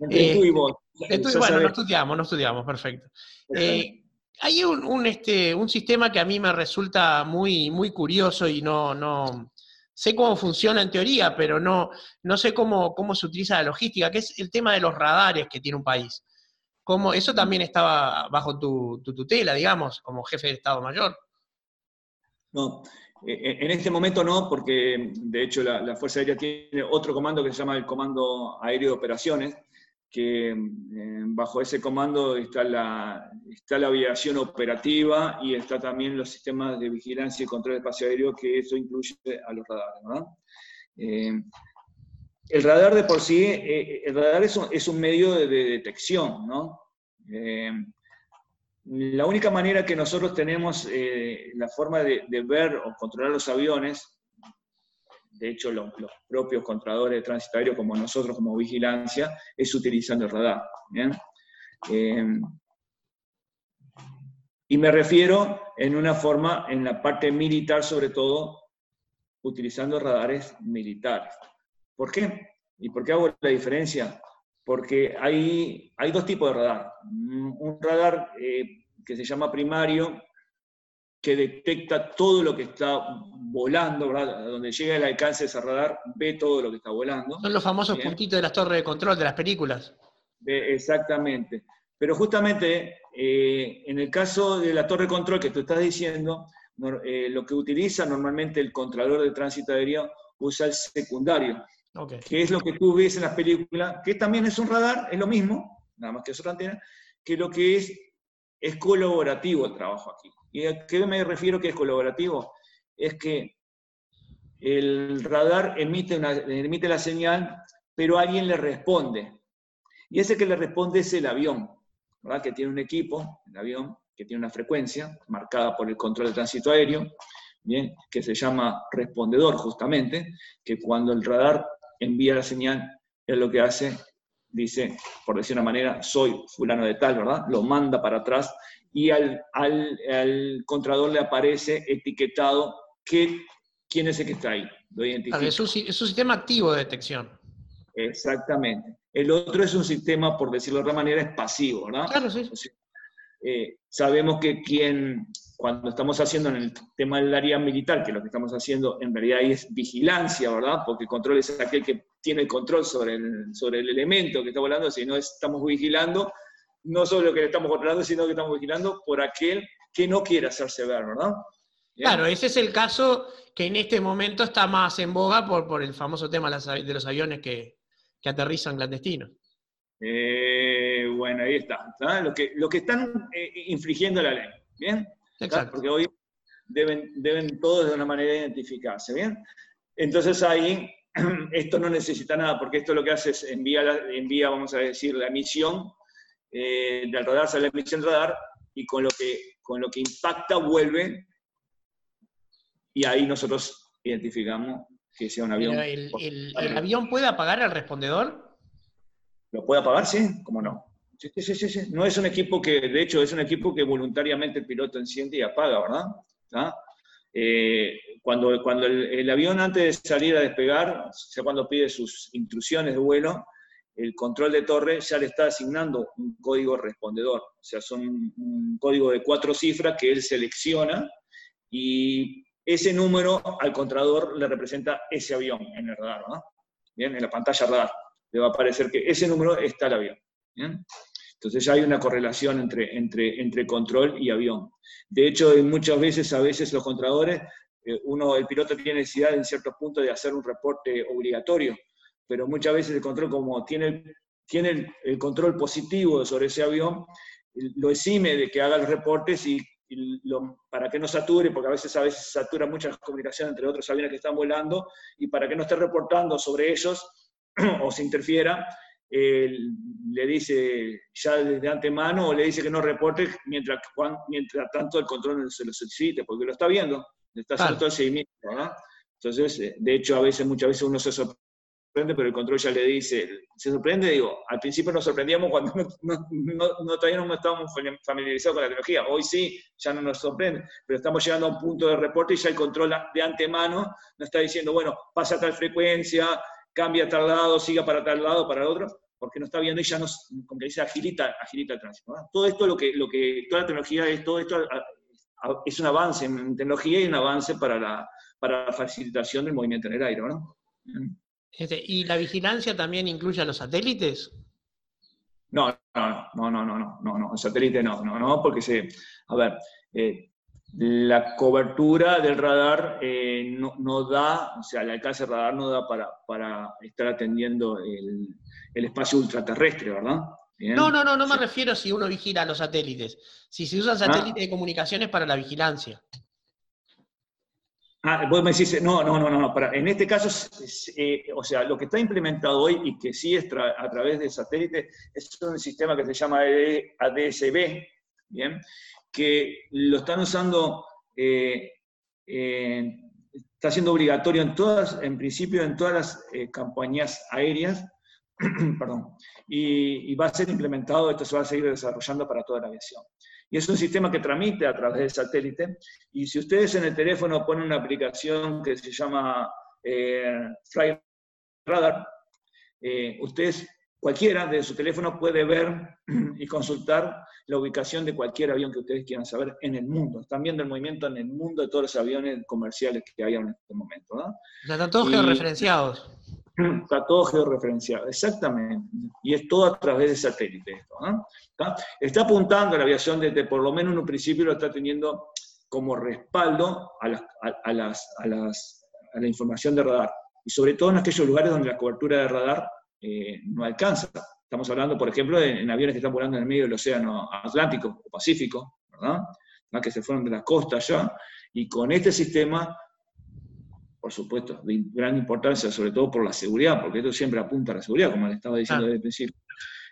Entre tú y vos. Eh, bueno, no estudiamos, no estudiamos, perfecto. Eh, hay un, un, este, un sistema que a mí me resulta muy, muy curioso y no, no, sé cómo funciona en teoría, pero no, no sé cómo, cómo se utiliza la logística, que es el tema de los radares que tiene un país. ¿Cómo, eso también estaba bajo tu, tutela, digamos, como jefe de Estado Mayor. No, e, e, en este momento no, porque de hecho la, la, Fuerza Aérea tiene otro comando que se llama el Comando Aéreo de Operaciones, que eh, bajo ese comando está la, está la aviación operativa y está también los sistemas de vigilancia y control de espacio aéreo, que eso incluye a los radares. Eh, el radar de por sí, eh, el radar es un, medio de, detección, ¿no? la única manera que nosotros tenemos la forma de, ver o controlar los aviones de hecho los, propios controladores de tránsito aéreo, como nosotros como vigilancia, es utilizando el radar. Eh, y me refiero en una forma, en la parte militar sobre todo, utilizando radares militares. ¿Por qué? ¿Y por qué hago la diferencia? Porque hay, hay dos tipos de radar. Un radar eh, que se llama primario, que detecta todo lo que está volando, ¿verdad? Donde llega el alcance de ese radar, ve todo lo que está volando. Son los famosos puntitos de las torres de control de las películas. exactamente. Pero justamente eh, en el caso de la torre de control que tú estás diciendo, eh, lo que utiliza normalmente el controlador de tránsito aéreo usa el secundario, que es lo que tú ves en las películas, que también es un radar, es lo mismo, nada más que es otra antena, que lo que es es colaborativo el trabajo aquí. ¿Y a qué me refiero que es colaborativo? Es que el radar emite, emite la señal, pero alguien le responde. Y ese que le responde es el avión, ¿verdad? que tiene un equipo, el avión, que tiene una frecuencia marcada por el control de tránsito aéreo, ¿bien? que se llama respondedor justamente, que cuando el radar envía la señal, es lo que hace, dice, por decir una manera, soy fulano de tal, ¿verdad? Lo manda para atrás y al, al, contrador le aparece etiquetado que, quién es el que está ahí. Lo es, un, sistema activo de detección. Exactamente. El otro es un sistema, por decirlo de otra manera, es pasivo, ¿no? Claro, sí. Eh, sabemos que quien, cuando estamos haciendo en el tema del área militar, que lo que estamos haciendo en realidad es vigilancia, ¿verdad? Porque control es aquel que tiene el control sobre el, sobre el elemento que está volando, si no estamos vigilando, no solo lo que le estamos controlando, sino que estamos vigilando por aquel que no quiere hacerse ver, ¿verdad? Claro, ese es el caso que en este momento está más en boga por, por el famoso tema de los aviones que, que aterrizan clandestinos. Eh, bueno, ahí está. Lo, que, lo que están eh, infringiendo la ley. ¿Bien? Exacto. Porque hoy deben, deben todos de una manera identificarse. ¿Bien? Entonces ahí esto no necesita nada, porque esto lo que hace es envía, envía vamos a decir, la emisión eh, del radar, sale la emisión radar, y con lo, que, con lo que impacta vuelve, y ahí nosotros identificamos que sea un avión. el, el, avión puede apagar al respondedor? ¿Lo puede apagar? Sí, ¿cómo no? Sí, sí, sí, sí. No es un equipo que, de hecho, es un equipo que voluntariamente el piloto enciende y apaga, ¿verdad? Eh, cuando cuando el, avión antes de salir a despegar, sea, cuando pide sus instrucciones de vuelo, el control de torre ya le está asignando un código respondedor. O sea, son un código de cuatro cifras que él selecciona y ese número al contrador le representa ese avión en el radar, ¿no? Bien, en la pantalla radar le va a aparecer que ese número está el avión. Entonces ya hay una correlación entre, entre, entre control y avión. De hecho, muchas veces, a veces los contradores, eh, uno, el piloto tiene necesidad en ciertos puntos de hacer un reporte obligatorio, pero muchas veces el control, como tiene, tiene el, control positivo sobre ese avión, lo exime de que haga los reportes y para que no sature, porque a veces a veces satura muchas comunicaciones entre otros aviones que están volando, y para que no esté reportando sobre ellos o se interfiera, le dice ya desde antemano o le dice que no reporte mientras, mientras tanto el control se lo solicite, porque lo está viendo, todo el seguimiento. Entonces, eh, de hecho, a veces, muchas veces uno se sorprende pero el control ya le dice, se sorprende, digo, al principio nos sorprendíamos cuando no, todavía no estábamos familiarizados con la tecnología, hoy sí, ya no nos sorprende, pero estamos llegando a un punto de reporte y ya el control de antemano nos está diciendo, bueno, pasa a tal frecuencia, cambia a tal lado, siga para tal lado, para el otro, porque no está viendo y ya nos, como que dice, agilita, agilita el tránsito. Todo esto, lo que, lo que, toda la tecnología es, todo esto es un avance en tecnología y un avance para la, para la facilitación del movimiento en el aire, ¿no? Este, ¿Y la vigilancia también incluye a los satélites? No, no, no, no, no, no, no, no, satélite no, no, no, porque se, a ver, eh, la cobertura del radar eh, no, da, o sea, el alcance del radar no da para, para estar atendiendo el, espacio ultraterrestre, ¿verdad? No, no, no, no me refiero si uno vigila los satélites, si se usan satélites de comunicaciones para la vigilancia. Ah, vos me decís, no, no, no, no, para, en este caso, eh, o sea, lo que está implementado hoy y que sí es a través de satélite es un sistema que se llama ADSB, ¿bien? Que lo están usando, eh, está siendo obligatorio en todas, en principio en todas las eh, campañas aéreas, perdón, y, y va a ser implementado, esto se va a seguir desarrollando para toda la aviación. Y es un sistema que tramite a través del satélite. Y si ustedes en el teléfono ponen una aplicación que se llama eh, Fly Radar, eh, ustedes, cualquiera de su teléfono puede ver y consultar la ubicación de cualquier avión que ustedes quieran saber en el mundo. Están viendo el movimiento en el mundo de todos los aviones comerciales que hay en este momento. ¿no? están todos georreferenciados. Está todo georreferenciado, exactamente. Y es todo a través de satélite. ¿Está? apuntando a la aviación desde, por lo menos en un principio lo está teniendo como respaldo a, las, a, la información de radar. Y sobre todo en aquellos lugares donde la cobertura de radar eh, no alcanza. Estamos hablando, por ejemplo, en aviones que están volando en el medio del océano Atlántico o Pacífico, ¿verdad? que se fueron de la costa ya. Y con este sistema por supuesto, de gran importancia, sobre todo por la seguridad, porque esto siempre apunta a la seguridad, como le estaba diciendo desde el principio.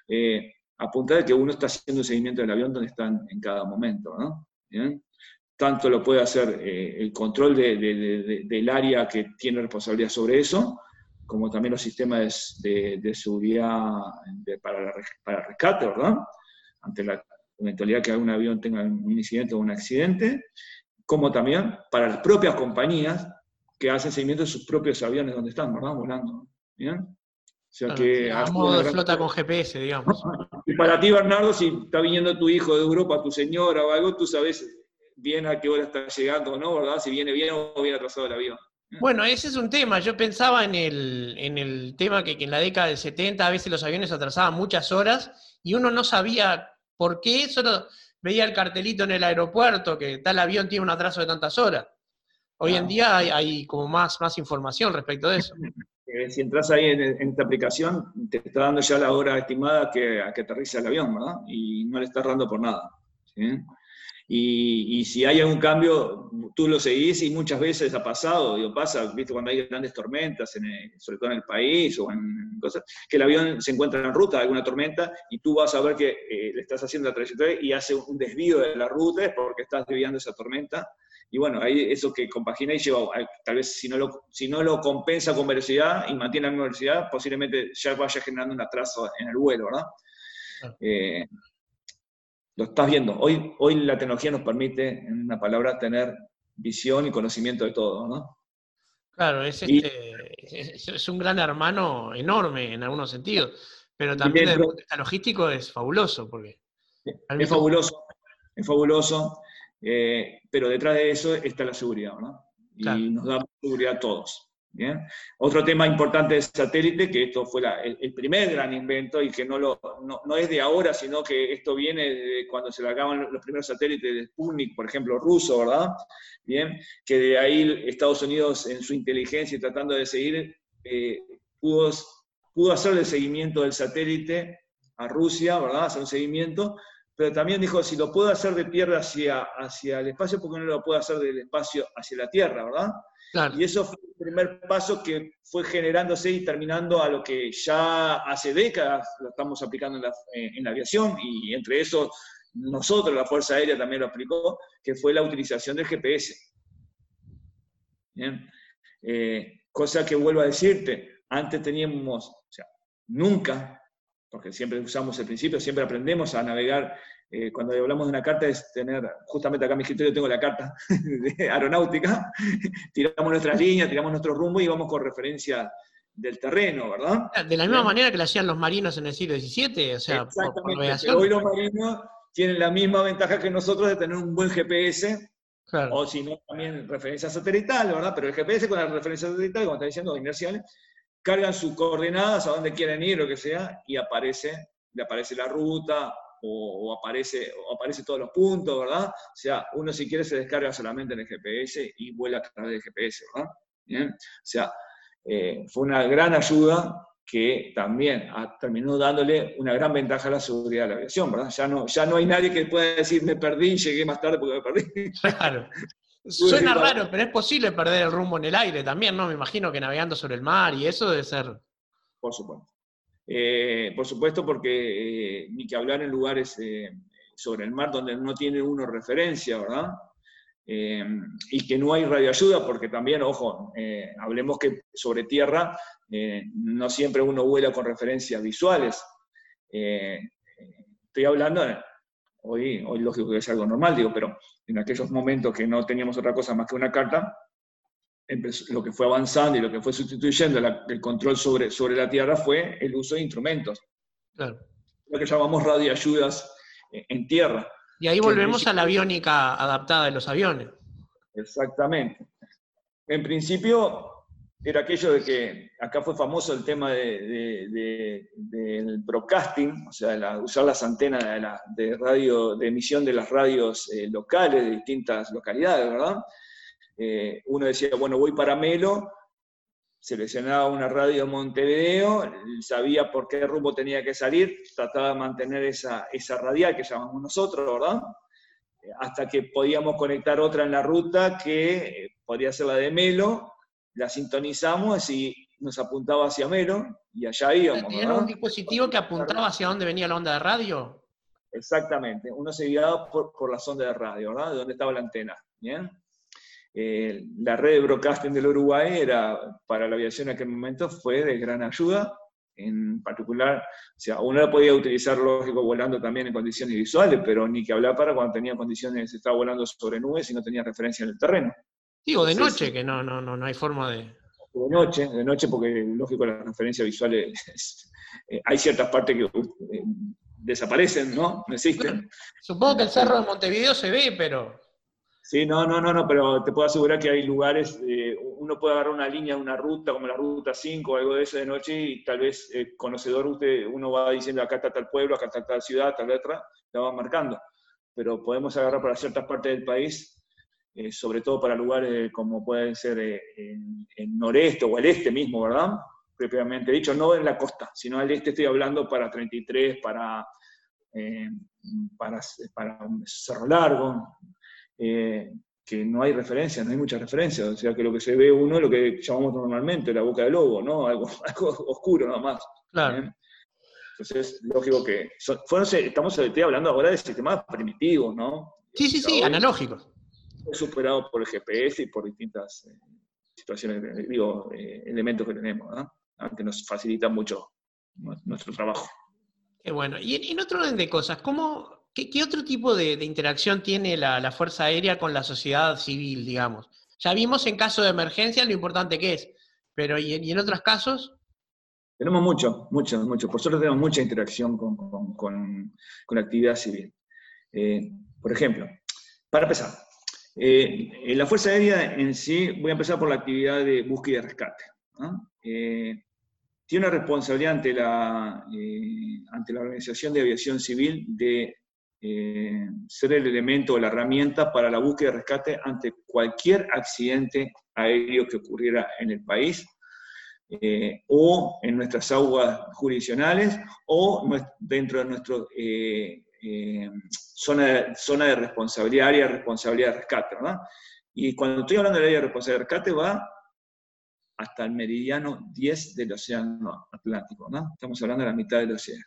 Eh, apunta de que uno está haciendo seguimiento del avión donde están en cada momento, ¿no? Tanto lo puede hacer eh, el control del área que tiene responsabilidad sobre eso, como también los sistemas de, seguridad para, para rescate, ¿verdad? Ante la eventualidad que algún avión tenga un incidente o un accidente, como también para las propias compañías que hacen seguimiento de sus propios aviones donde están, ¿verdad? Volando. ¿Bien? O sea que... A modo de flota con GPS, digamos. Y para ti, Bernardo, si está viniendo tu hijo de Europa, tu señora o algo, tú sabes bien a qué hora está llegando, ¿no? ¿Verdad? Si viene bien o viene atrasado el avión. Bueno, ese es un tema. Yo pensaba en el, en el tema que, que, en la década del 70 a veces los aviones atrasaban muchas horas y uno no sabía por qué, solo veía el cartelito en el aeropuerto que tal avión tiene un atraso de tantas horas. Hoy en día hay, como más, más información respecto de eso. Eh, si entras ahí en, esta aplicación, te está dando ya la hora estimada que, a que aterriza el avión, ¿verdad? Y no le estás dando por nada. ¿sí? Y, si hay algún cambio, tú lo seguís y muchas veces ha pasado, digo, pasa, viste, cuando hay grandes tormentas, sobre todo en el país o en cosas, que el avión se encuentra en ruta de alguna tormenta y tú vas a ver que eh, le estás haciendo la trayectoria y hace un desvío de la ruta porque estás desviando esa tormenta. Y bueno, ahí eso que compagina y lleva, tal vez si no, lo, si no lo compensa con velocidad y mantiene la misma velocidad, posiblemente ya vaya generando un atraso en el vuelo, ¿verdad? Eh, lo estás viendo. Hoy, hoy la tecnología nos permite, en una palabra, tener visión y conocimiento de todo, ¿no? Claro, es, este, es, un gran hermano enorme en algunos sentidos, pero también desde el punto de vista logístico es fabuloso. Porque es fabuloso, es fabuloso, eh, pero detrás de eso está la seguridad, ¿no? Y nos da seguridad a todos. Otro tema importante del satélite, que esto fue el, primer gran invento y que no, lo, no, es de ahora, sino que esto viene de cuando se largaban los primeros satélites de Sputnik, por ejemplo, ruso, ¿verdad? Bien, que de ahí Estados Unidos en su inteligencia y tratando de seguir, eh, pudo, pudo hacer el seguimiento del satélite a Rusia, ¿verdad? Hacer un seguimiento, pero también dijo, si lo puedo hacer de tierra hacia, hacia el espacio, ¿por qué no lo puedo hacer del espacio hacia la Tierra, ¿verdad? Y eso fue el primer paso que fue generándose y terminando a lo que ya hace décadas lo estamos aplicando en la, en la aviación, y entre eso nosotros, la Fuerza Aérea también lo aplicó, que fue la utilización del GPS. Eh, cosa que vuelvo a decirte, antes teníamos, o sea, nunca, porque siempre usamos el principio, siempre aprendemos a navegar eh, cuando hablamos de una carta es tener, justamente acá en mi escritorio tengo la carta de aeronáutica, tiramos nuestras líneas, tiramos nuestro rumbo y vamos con referencia del terreno, ¿verdad? De la misma manera que lo hacían los marinos en el siglo XVII, o sea, Exactamente, hoy los marinos tienen la misma ventaja que nosotros de tener un buen GPS, o si no, también referencia satelital, ¿verdad? Pero el GPS con la referencia satelital, como está diciendo, inerciales, cargan sus coordenadas a donde quieren ir, lo que sea, y aparece, le aparece la ruta, o, aparece, o aparece todos los puntos, ¿verdad? O sea, uno si quiere se descarga solamente en el GPS y vuela a través del GPS, ¿verdad? O sea, eh, fue una gran ayuda que también terminó dándole una gran ventaja a la seguridad de la aviación, ¿verdad? Ya no, ya no hay nadie que pueda decir me perdí, llegué más tarde porque me perdí. Claro. Suena raro, pero es posible perder el rumbo en el aire también, ¿no? Me imagino que navegando sobre el mar y eso debe ser. Por supuesto. Eh, por supuesto, porque eh, ni que hablar en lugares eh, sobre el mar donde no tiene uno referencia, ¿verdad? y que no hay radioayuda, porque también, ojo, hablemos que sobre tierra no siempre uno vuela con referencias visuales. estoy hablando, hoy, hoy lógico que es algo normal, digo, pero en aquellos momentos que no teníamos otra cosa más que una carta, lo que fue avanzando y lo que fue sustituyendo el control sobre, sobre la Tierra fue el uso de instrumentos. Lo que llamamos radioayudas en tierra. Y ahí volvemos a la aviónica adaptada de los aviones. Exactamente. En principio era aquello de que acá fue famoso el tema de, del broadcasting, o sea, usar las antenas de, radio, de emisión de las radios eh, locales de distintas localidades, ¿verdad? Eh, uno decía, bueno, voy para Melo, seleccionaba una radio en Montevideo, sabía por qué rumbo tenía que salir, trataba de mantener esa, esa radial que llamamos nosotros, ¿verdad? Hasta que podíamos conectar otra en la ruta que eh, podría ser la de Melo, la sintonizamos y nos apuntaba hacia Melo y allá íbamos. ¿Tenía un dispositivo que apuntaba hacia dónde venía la onda de radio? Exactamente, uno se guiaba por, por la sonda de radio, ¿verdad? De dónde estaba la antena. ¿Bien? Eh, la red de broadcasting del Uruguay era, para la aviación en aquel momento fue de gran ayuda, en particular, o sea, uno la podía utilizar, lógico, volando también en condiciones visuales, pero ni que hablar para cuando tenía condiciones, estaba volando sobre nubes y no tenía referencia en el terreno. Digo, de noche, que no, no, no, no hay forma de... De noche, de noche porque, lógico, las referencias visuales, eh, hay ciertas partes que eh, desaparecen, ¿no? No existen. supongo que el cerro de Montevideo se ve, pero... Sí, no, no, no, no, pero te puedo asegurar que hay lugares, eh, uno puede agarrar una línea, una ruta, como la ruta 5 o algo de eso de noche, y tal vez eh, conocedor usted, uno va diciendo acá está tal pueblo, acá está tal ciudad, tal letra, la va marcando. Pero podemos agarrar para ciertas partes del país, eh, sobre todo para lugares como pueden ser en, en noreste o el este mismo, ¿verdad? Propiamente dicho, no en la costa, sino al este estoy hablando para 33, para, para, para Cerro Largo, eh, que no hay referencia, no hay muchas referencias, o sea que lo que se ve uno es lo que llamamos normalmente la boca del lobo, ¿no? Algo, oscuro nada más. Claro. Entonces, lógico que estamos hablando ahora de sistemas primitivos, ¿no? Sí, sí, sí, analógicos. Superado por el GPS y por distintas eh, situaciones, digo, eh, elementos que tenemos, ¿no? que nos facilitan mucho nuestro trabajo. Qué bueno. Y en otro orden de cosas, ¿cómo, ¿Qué, otro tipo de, interacción tiene la, Fuerza Aérea con la sociedad civil, digamos? Ya vimos en caso de emergencia lo importante que es, pero ¿y, en otros casos? Tenemos mucho, mucho, mucho. Por suerte tenemos mucha interacción con, la actividad civil. Eh, por ejemplo, para empezar, eh, en la Fuerza Aérea en sí, voy a empezar por la actividad de búsqueda y rescate. Eh, tiene una responsabilidad ante la, ante la Organización de Aviación Civil de eh, ser el elemento o la herramienta para la búsqueda y rescate ante cualquier accidente aéreo que ocurriera en el país, eh, o en nuestras aguas jurisdiccionales, o dentro de nuestra eh, zona, zona de responsabilidad, área de responsabilidad de rescate. Y cuando estoy hablando del área de responsabilidad de rescate, va hasta el meridiano 10 del Océano Atlántico. ¿no? Estamos hablando de la mitad del océano.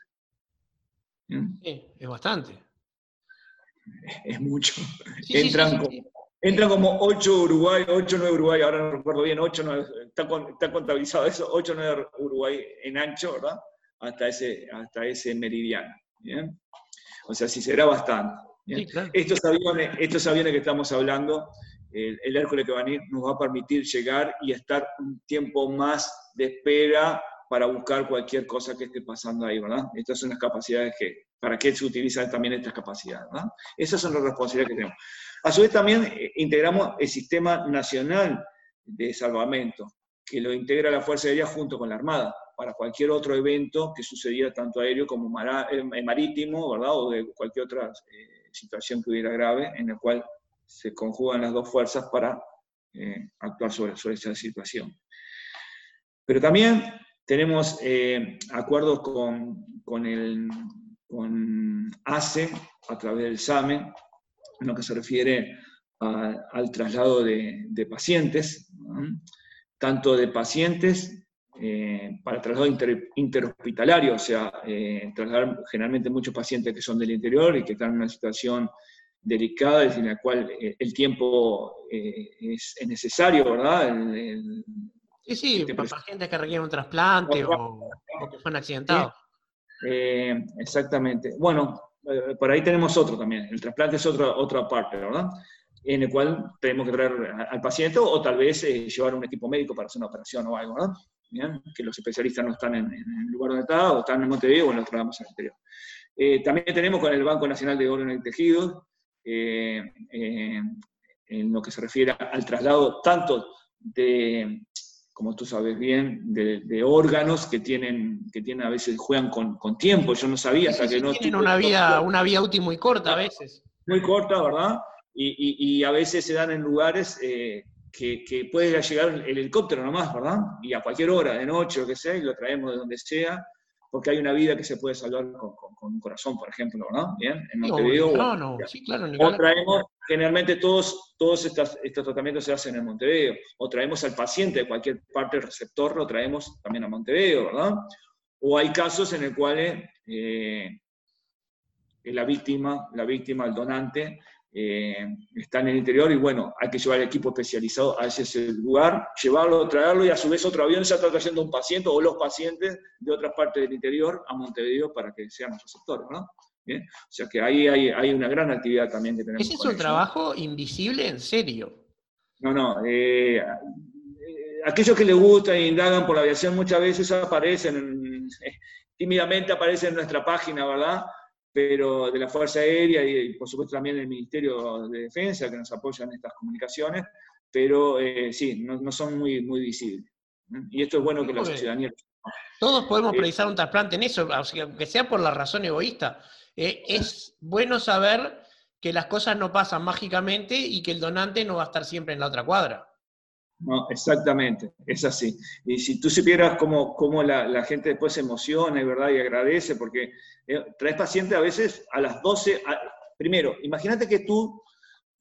Sí, es bastante es mucho. entran, como, entran como 8 Uruguay, 8 9 Uruguay, ahora no recuerdo bien, 8 9, está, está, contabilizado eso, 8 9 Uruguay en ancho, ¿verdad? Hasta ese, hasta ese meridiano. ¿bien? O sea, sí será bastante. estos, aviones, estos aviones que estamos hablando, el, el Hércules que va a venir, nos va a permitir llegar y estar un tiempo más de espera para buscar cualquier cosa que esté pasando ahí, ¿verdad? Estas son las capacidades que, para qué se utilizan también estas capacidades. ¿no? Esas son las responsabilidades que tenemos. A su vez también eh, integramos el Sistema Nacional de Salvamento, que lo integra la Fuerza Aérea junto con la Armada, para cualquier otro evento que sucediera tanto aéreo como eh, marítimo, ¿verdad? O de cualquier otra eh, situación que hubiera grave, en el cual se conjugan las dos fuerzas para actuar sobre, sobre esa situación. Pero también tenemos acuerdos con, con el con ACE a través del SAME, en lo que se refiere al traslado de, pacientes, tanto de pacientes eh, para traslado interhospitalario, o sea, eh, trasladar generalmente muchos pacientes que son del interior y que están en una situación delicada, en la cual eh, el tiempo es, necesario, ¿verdad? sí, sí, para pacientes que requieren un trasplante o, que fueron accidentados. Eh, exactamente. Bueno, eh, por ahí tenemos otro también. El trasplante es otra, otra parte, ¿verdad? En el cual tenemos que traer al paciente o, tal vez eh, llevar un equipo médico para hacer una operación o algo, ¿verdad? Que los especialistas no están en, el lugar donde está, o están en Montevideo o los trasladamos al interior. también tenemos con el Banco Nacional de Órganos y Tejidos, en lo que se refiere al traslado tanto de como tú sabes bien, de, órganos que tienen, que tienen a veces juegan con, tiempo. Yo no sabía hasta que no. Tienen una vía, una vía útil muy corta a veces. Muy corta, ¿verdad? Y, a veces se dan en lugares eh, que, que, puede llegar el helicóptero nomás, ¿verdad? Y a cualquier hora, de noche o que sea, y lo traemos de donde sea, porque hay una vida que se puede salvar con, un corazón, por ejemplo, ¿no? Bien, en Montevideo. No, no, sí, claro. O traemos, generalmente todos, todos estos, tratamientos se hacen en Montevideo, o traemos al paciente de cualquier parte del receptor, lo traemos también a Montevideo, ¿verdad? O hay casos en los cuales eh, la víctima, la víctima, el donante, eh, está en el interior y bueno, hay que llevar el equipo especializado a ese lugar, llevarlo, traerlo y a su vez otro avión ya está trayendo un paciente o los pacientes de otras partes del interior a Montevideo para que sean los receptores, ¿no? O sea que ahí hay, una gran actividad también que tenemos. ¿Ese es un trabajo invisible en serio? No, no. Eh, eh, aquellos que les gusta e indagan por la aviación muchas veces aparecen, tímidamente aparecen en nuestra página, ¿verdad? Pero de la Fuerza Aérea y, por supuesto también del Ministerio de Defensa que nos apoyan en estas comunicaciones, pero eh, sí, no, son muy, muy visibles. Y esto es bueno que la ciudadanía... Todos podemos eh, precisar un trasplante en eso, aunque sea por la razón egoísta. Eh, es bueno saber que las cosas no pasan mágicamente y que el donante no va a estar siempre en la otra cuadra. No, exactamente, es así. Y si tú supieras cómo, cómo la, gente después se emociona ¿verdad? y agradece, porque eh, traes pacientes a veces a las 12, primero, imagínate que tú,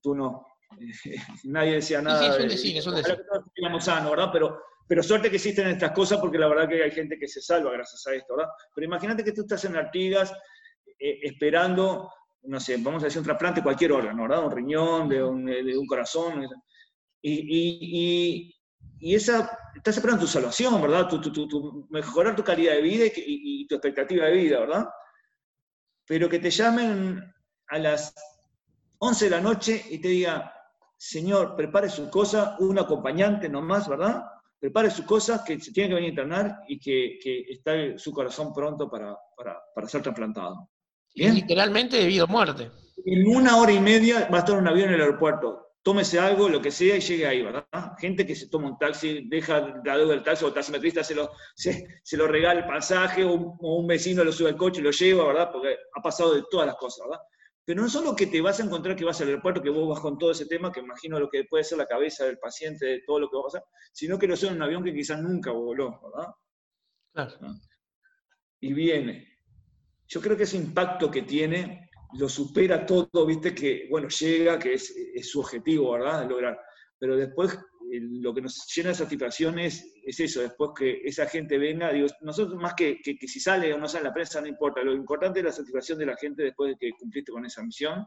tú no, nadie decía nada. Sí, sí, es un decir, es Sano, ¿verdad? Pero, pero suerte que existen estas cosas porque la verdad que hay gente que se salva gracias a esto, ¿verdad? Pero imagínate que tú estás en Artigas eh, esperando, no sé, vamos a decir un trasplante cualquier órgano, ¿verdad? Un riñón, de un, de un corazón, y, y, esa, estás esperando tu salvación, ¿verdad? Tu, mejorar tu calidad de vida y, tu expectativa de vida, ¿verdad? Pero que te llamen a las 11 de la noche y te diga, señor, prepare su cosa, un acompañante nomás, ¿verdad? Prepare su cosa, que se tiene que venir a internar y que, está su corazón pronto para, ser trasplantado. literalmente debido a muerte. En una hora y media va a estar un avión en el aeropuerto tómese algo, lo que sea, y llegue ahí, ¿verdad? Gente que se toma un taxi, deja la deuda del taxi, o el taximetrista se lo, se, lo regala el pasaje, o un, vecino lo sube al coche y lo lleva, ¿verdad? Porque ha pasado de todas las cosas, ¿verdad? Pero no solo que te vas a encontrar que vas al aeropuerto, que vos vas con todo ese tema, que imagino lo que puede ser la cabeza del paciente, de todo lo que va a pasar, sino que lo sea en un avión que quizás nunca voló, ¿verdad? Claro. Y viene. Yo creo que ese impacto que tiene lo supera todo, viste que, bueno, llega, que es, su objetivo, ¿verdad? Lograr. Pero después lo que nos llena de satisfacción es, eso, después que esa gente venga, digo, nosotros más que, que, si sale o no sale la prensa, no importa, lo importante es la satisfacción de la gente después de que cumpliste con esa misión,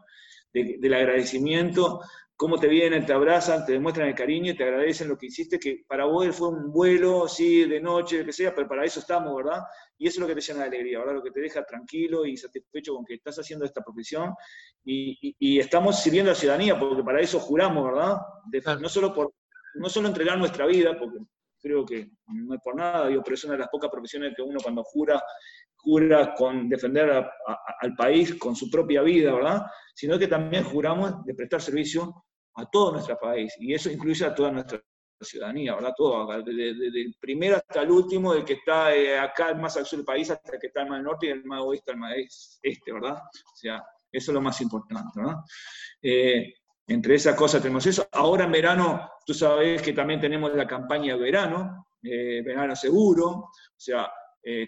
del agradecimiento, cómo te vienen, te abrazan, te demuestran el cariño y te agradecen lo que hiciste, que para vos fue un vuelo, sí, de noche, lo que sea, pero para eso estamos, ¿verdad? Y eso es lo que te llena de alegría, ¿verdad? Lo que te deja tranquilo y satisfecho con que estás haciendo esta profesión y, y, estamos sirviendo a la ciudadanía, porque para eso juramos, ¿verdad? no solo por no solo entregar nuestra vida, porque creo que no es por nada, digo, pero es una de las pocas profesiones que uno cuando jura, jura con defender al país con su propia vida, ¿verdad? Sino que también juramos de prestar servicio a todo nuestro país, y eso incluye a toda nuestra ciudadanía, ¿verdad? Todo, desde, el primero hasta el último, del que está eh, acá más al sur del país hasta el que está al más norte y el más oeste al más este, ¿verdad? O sea, eso es lo más importante, ¿verdad? Eh, entre esas cosas tenemos eso. Ahora en verano, tú sabes que también tenemos la campaña de verano, eh, verano seguro, o sea,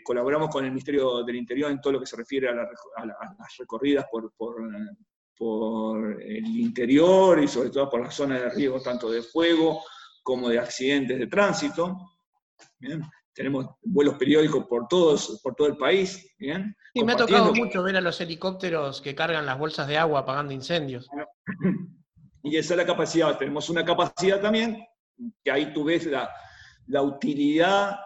colaboramos con el Ministerio del Interior en todo lo que se refiere a, las recorridas por, el interior y sobre todo por las zonas de riesgo tanto de fuego como de accidentes de tránsito. Tenemos vuelos periódicos por, todos, por todo el país. ¿bien? Sí, me ha tocado mucho ver a los helicópteros que cargan las bolsas de agua apagando incendios. Y esa es la capacidad. Tenemos una capacidad también, que ahí tú ves la, la utilidad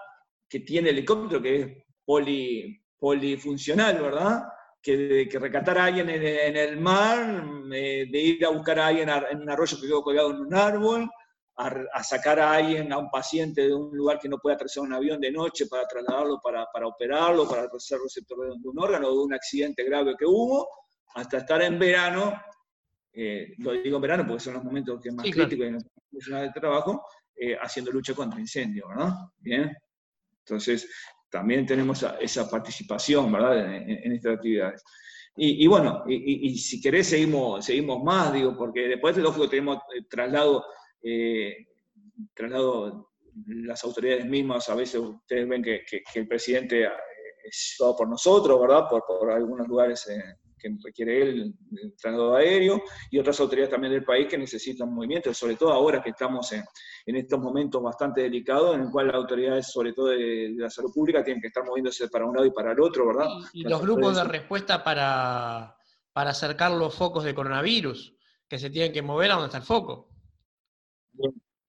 que tiene el helicóptero, que es poli, polifuncional, ¿verdad? Que, que rescatar a alguien en, el mar, eh, de ir a buscar a alguien en un arroyo que quedó colgado en un árbol, a, sacar a alguien, a un paciente de un lugar que no puede aterrizar un avión de noche para trasladarlo, para, para operarlo, para hacer receptor de un órgano, o de un accidente grave que hubo, hasta estar en verano eh, lo digo en verano porque son los momentos que más críticos en la de trabajo, eh, haciendo lucha contra incendios, ¿verdad? Bien. Entonces, también tenemos esa participación, ¿verdad?, en, estas actividades. Y, bueno, y, si querés seguimos, seguimos más, digo, porque después, lógico, tenemos eh, traslado, traslado las autoridades mismas, a veces ustedes ven que, el presidente es todo por nosotros, ¿verdad?, por, por algunos lugares que requiere él, el traslado aéreo, y otras autoridades también del país que necesitan movimiento, sobre todo ahora que estamos en, en estos momentos bastante delicados, en el cual las autoridades, sobre todo de, la salud pública, tienen que estar moviéndose para un lado y para el otro, ¿verdad? Y, los grupos de respuesta para, para acercar los focos de coronavirus, que se tienen que mover a donde está el foco.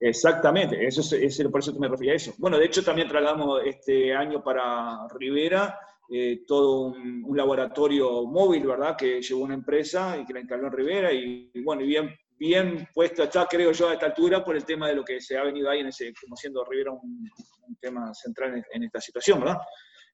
Exactamente, eso es, por eso que me refería a eso. Bueno, de hecho también trasladamos este año para Rivera eh, todo un, laboratorio móvil, ¿verdad? Que llevó una empresa y que la instaló en Rivera y, bueno, y bien, bien puesto está, creo yo, a esta altura por el tema de lo que se ha venido ahí en ese, como siendo Rivera un, tema central en, esta situación, ¿verdad?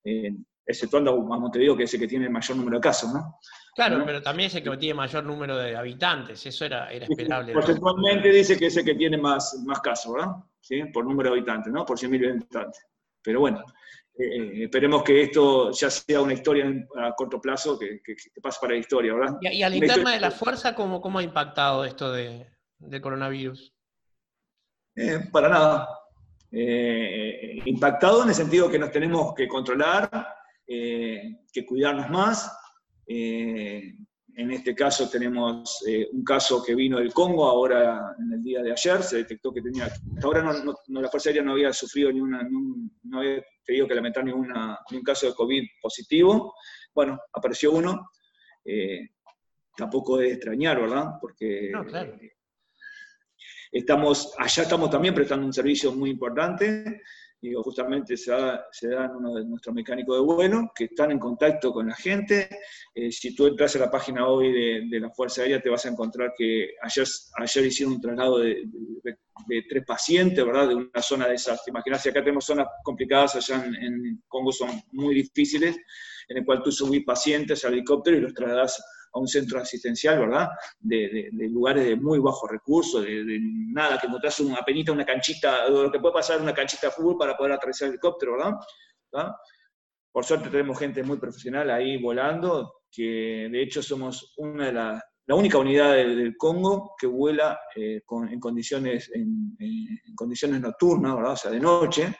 Eh, exceptuando a Montevideo, que es el que tiene el mayor número de casos, ¿no? Claro, pero también es el que tiene mayor número de habitantes, eso era, era esperable. Porcentualmente dice que es el que tiene más, más casos, ¿verdad? ¿Sí? Por número de habitantes, ¿no? Por 100.000 habitantes. Pero bueno, eh, eh, esperemos que esto ya sea una historia a corto plazo, que, pase para la historia, ¿verdad? ¿Y, a la interna de la fuerza, cómo, cómo ha impactado esto de, del coronavirus? Eh, para nada. impactado en el sentido que nos tenemos que controlar, que cuidarnos más, eh, en este caso tenemos eh, un caso que vino del Congo, ahora en el día de ayer se detectó que tenía, hasta ahora no, la Fuerza Aérea no había sufrido ni una, no había tenido que lamentar ni, una, un caso de COVID positivo. Bueno, apareció uno, eh, tampoco de extrañar, ¿verdad? Porque estamos, allá estamos también prestando un servicio muy importante digo, justamente se da, en uno de nuestros mecánicos de vuelo, que están en contacto con la gente. Eh, si tú entras a la página hoy de, la Fuerza Aérea, te vas a encontrar que ayer, ayer hicieron un traslado de, tres pacientes, ¿verdad? De una zona de esas. Te imaginas, si acá tenemos zonas complicadas, allá en, en Congo son muy difíciles, en el cual tú subís pacientes al helicóptero y los trasladas un centro asistencial, ¿verdad? De, lugares de muy bajos recursos, de, nada, que encontrás una penita, una canchita, lo que puede pasar una canchita de fútbol para poder atravesar el helicóptero, ¿verdad? Por suerte tenemos gente muy profesional ahí volando, que de hecho somos una de las la única unidad del, Congo que vuela eh, en, condiciones, en, condiciones nocturnas, ¿verdad? o sea, de noche,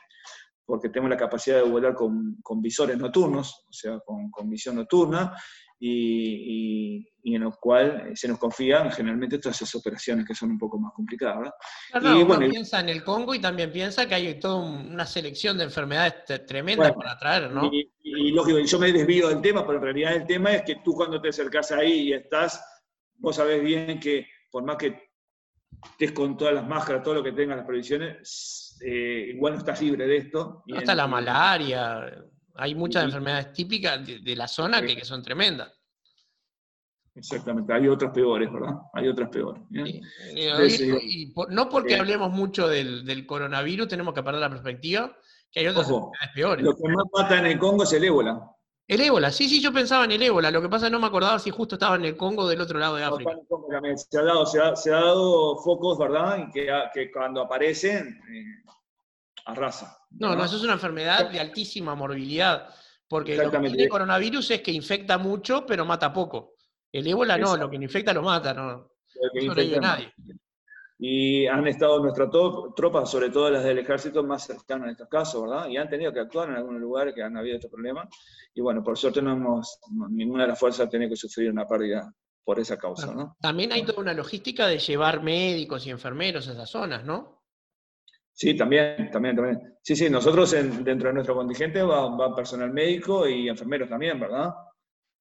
porque tenemos la capacidad de volar con, visores nocturnos, o sea, con, con visión nocturna, y, en los cual se nos confían generalmente todas esas operaciones que son un poco más complicadas. y, bueno, piensa en el Congo y también piensa que hay toda una selección de enfermedades tremendas para traer, ¿no? Y, lógico, yo me desvío del tema, pero en realidad el tema es que tú cuando te acercas ahí y estás, vos sabés bien que por más que estés con todas las máscaras, todo lo que tengas, las previsiones, eh, igual no estás libre de esto. Está la malaria, hay muchas enfermedades típicas de, la zona que, son tremendas. Exactamente, hay otras peores, ¿verdad? Hay otras peores. Y, no porque hablemos mucho del, coronavirus tenemos que perder la perspectiva, que hay otras enfermedades peores. Lo que más mata en el Congo es el ébola. El ébola, sí, sí, yo pensaba en el ébola. Lo que pasa es que no me acordaba si justo estaba en el Congo del otro lado de África. se, ha dado, se, ha, dado focos, ¿verdad? Y que, cuando aparecen, eh, arrasa. No, no, eso es una enfermedad de altísima morbilidad, porque lo que tiene coronavirus es que infecta mucho, pero mata poco. El ébola no, lo que infecta lo mata, no, no nadie. Y han estado nuestras tropas, sobre todo las del ejército, más cercanas en estos casos, ¿verdad? Y han tenido que actuar en algunos lugares que han habido estos problemas. Y bueno, por suerte no hemos, ninguna de las fuerzas ha tenido que sufrir una pérdida por esa causa, ¿no? También hay toda una logística de llevar médicos y enfermeros a esas zonas, ¿no? Sí, también, también, también. Sí, sí, nosotros dentro de nuestro contingente va, personal médico y enfermeros también, ¿verdad?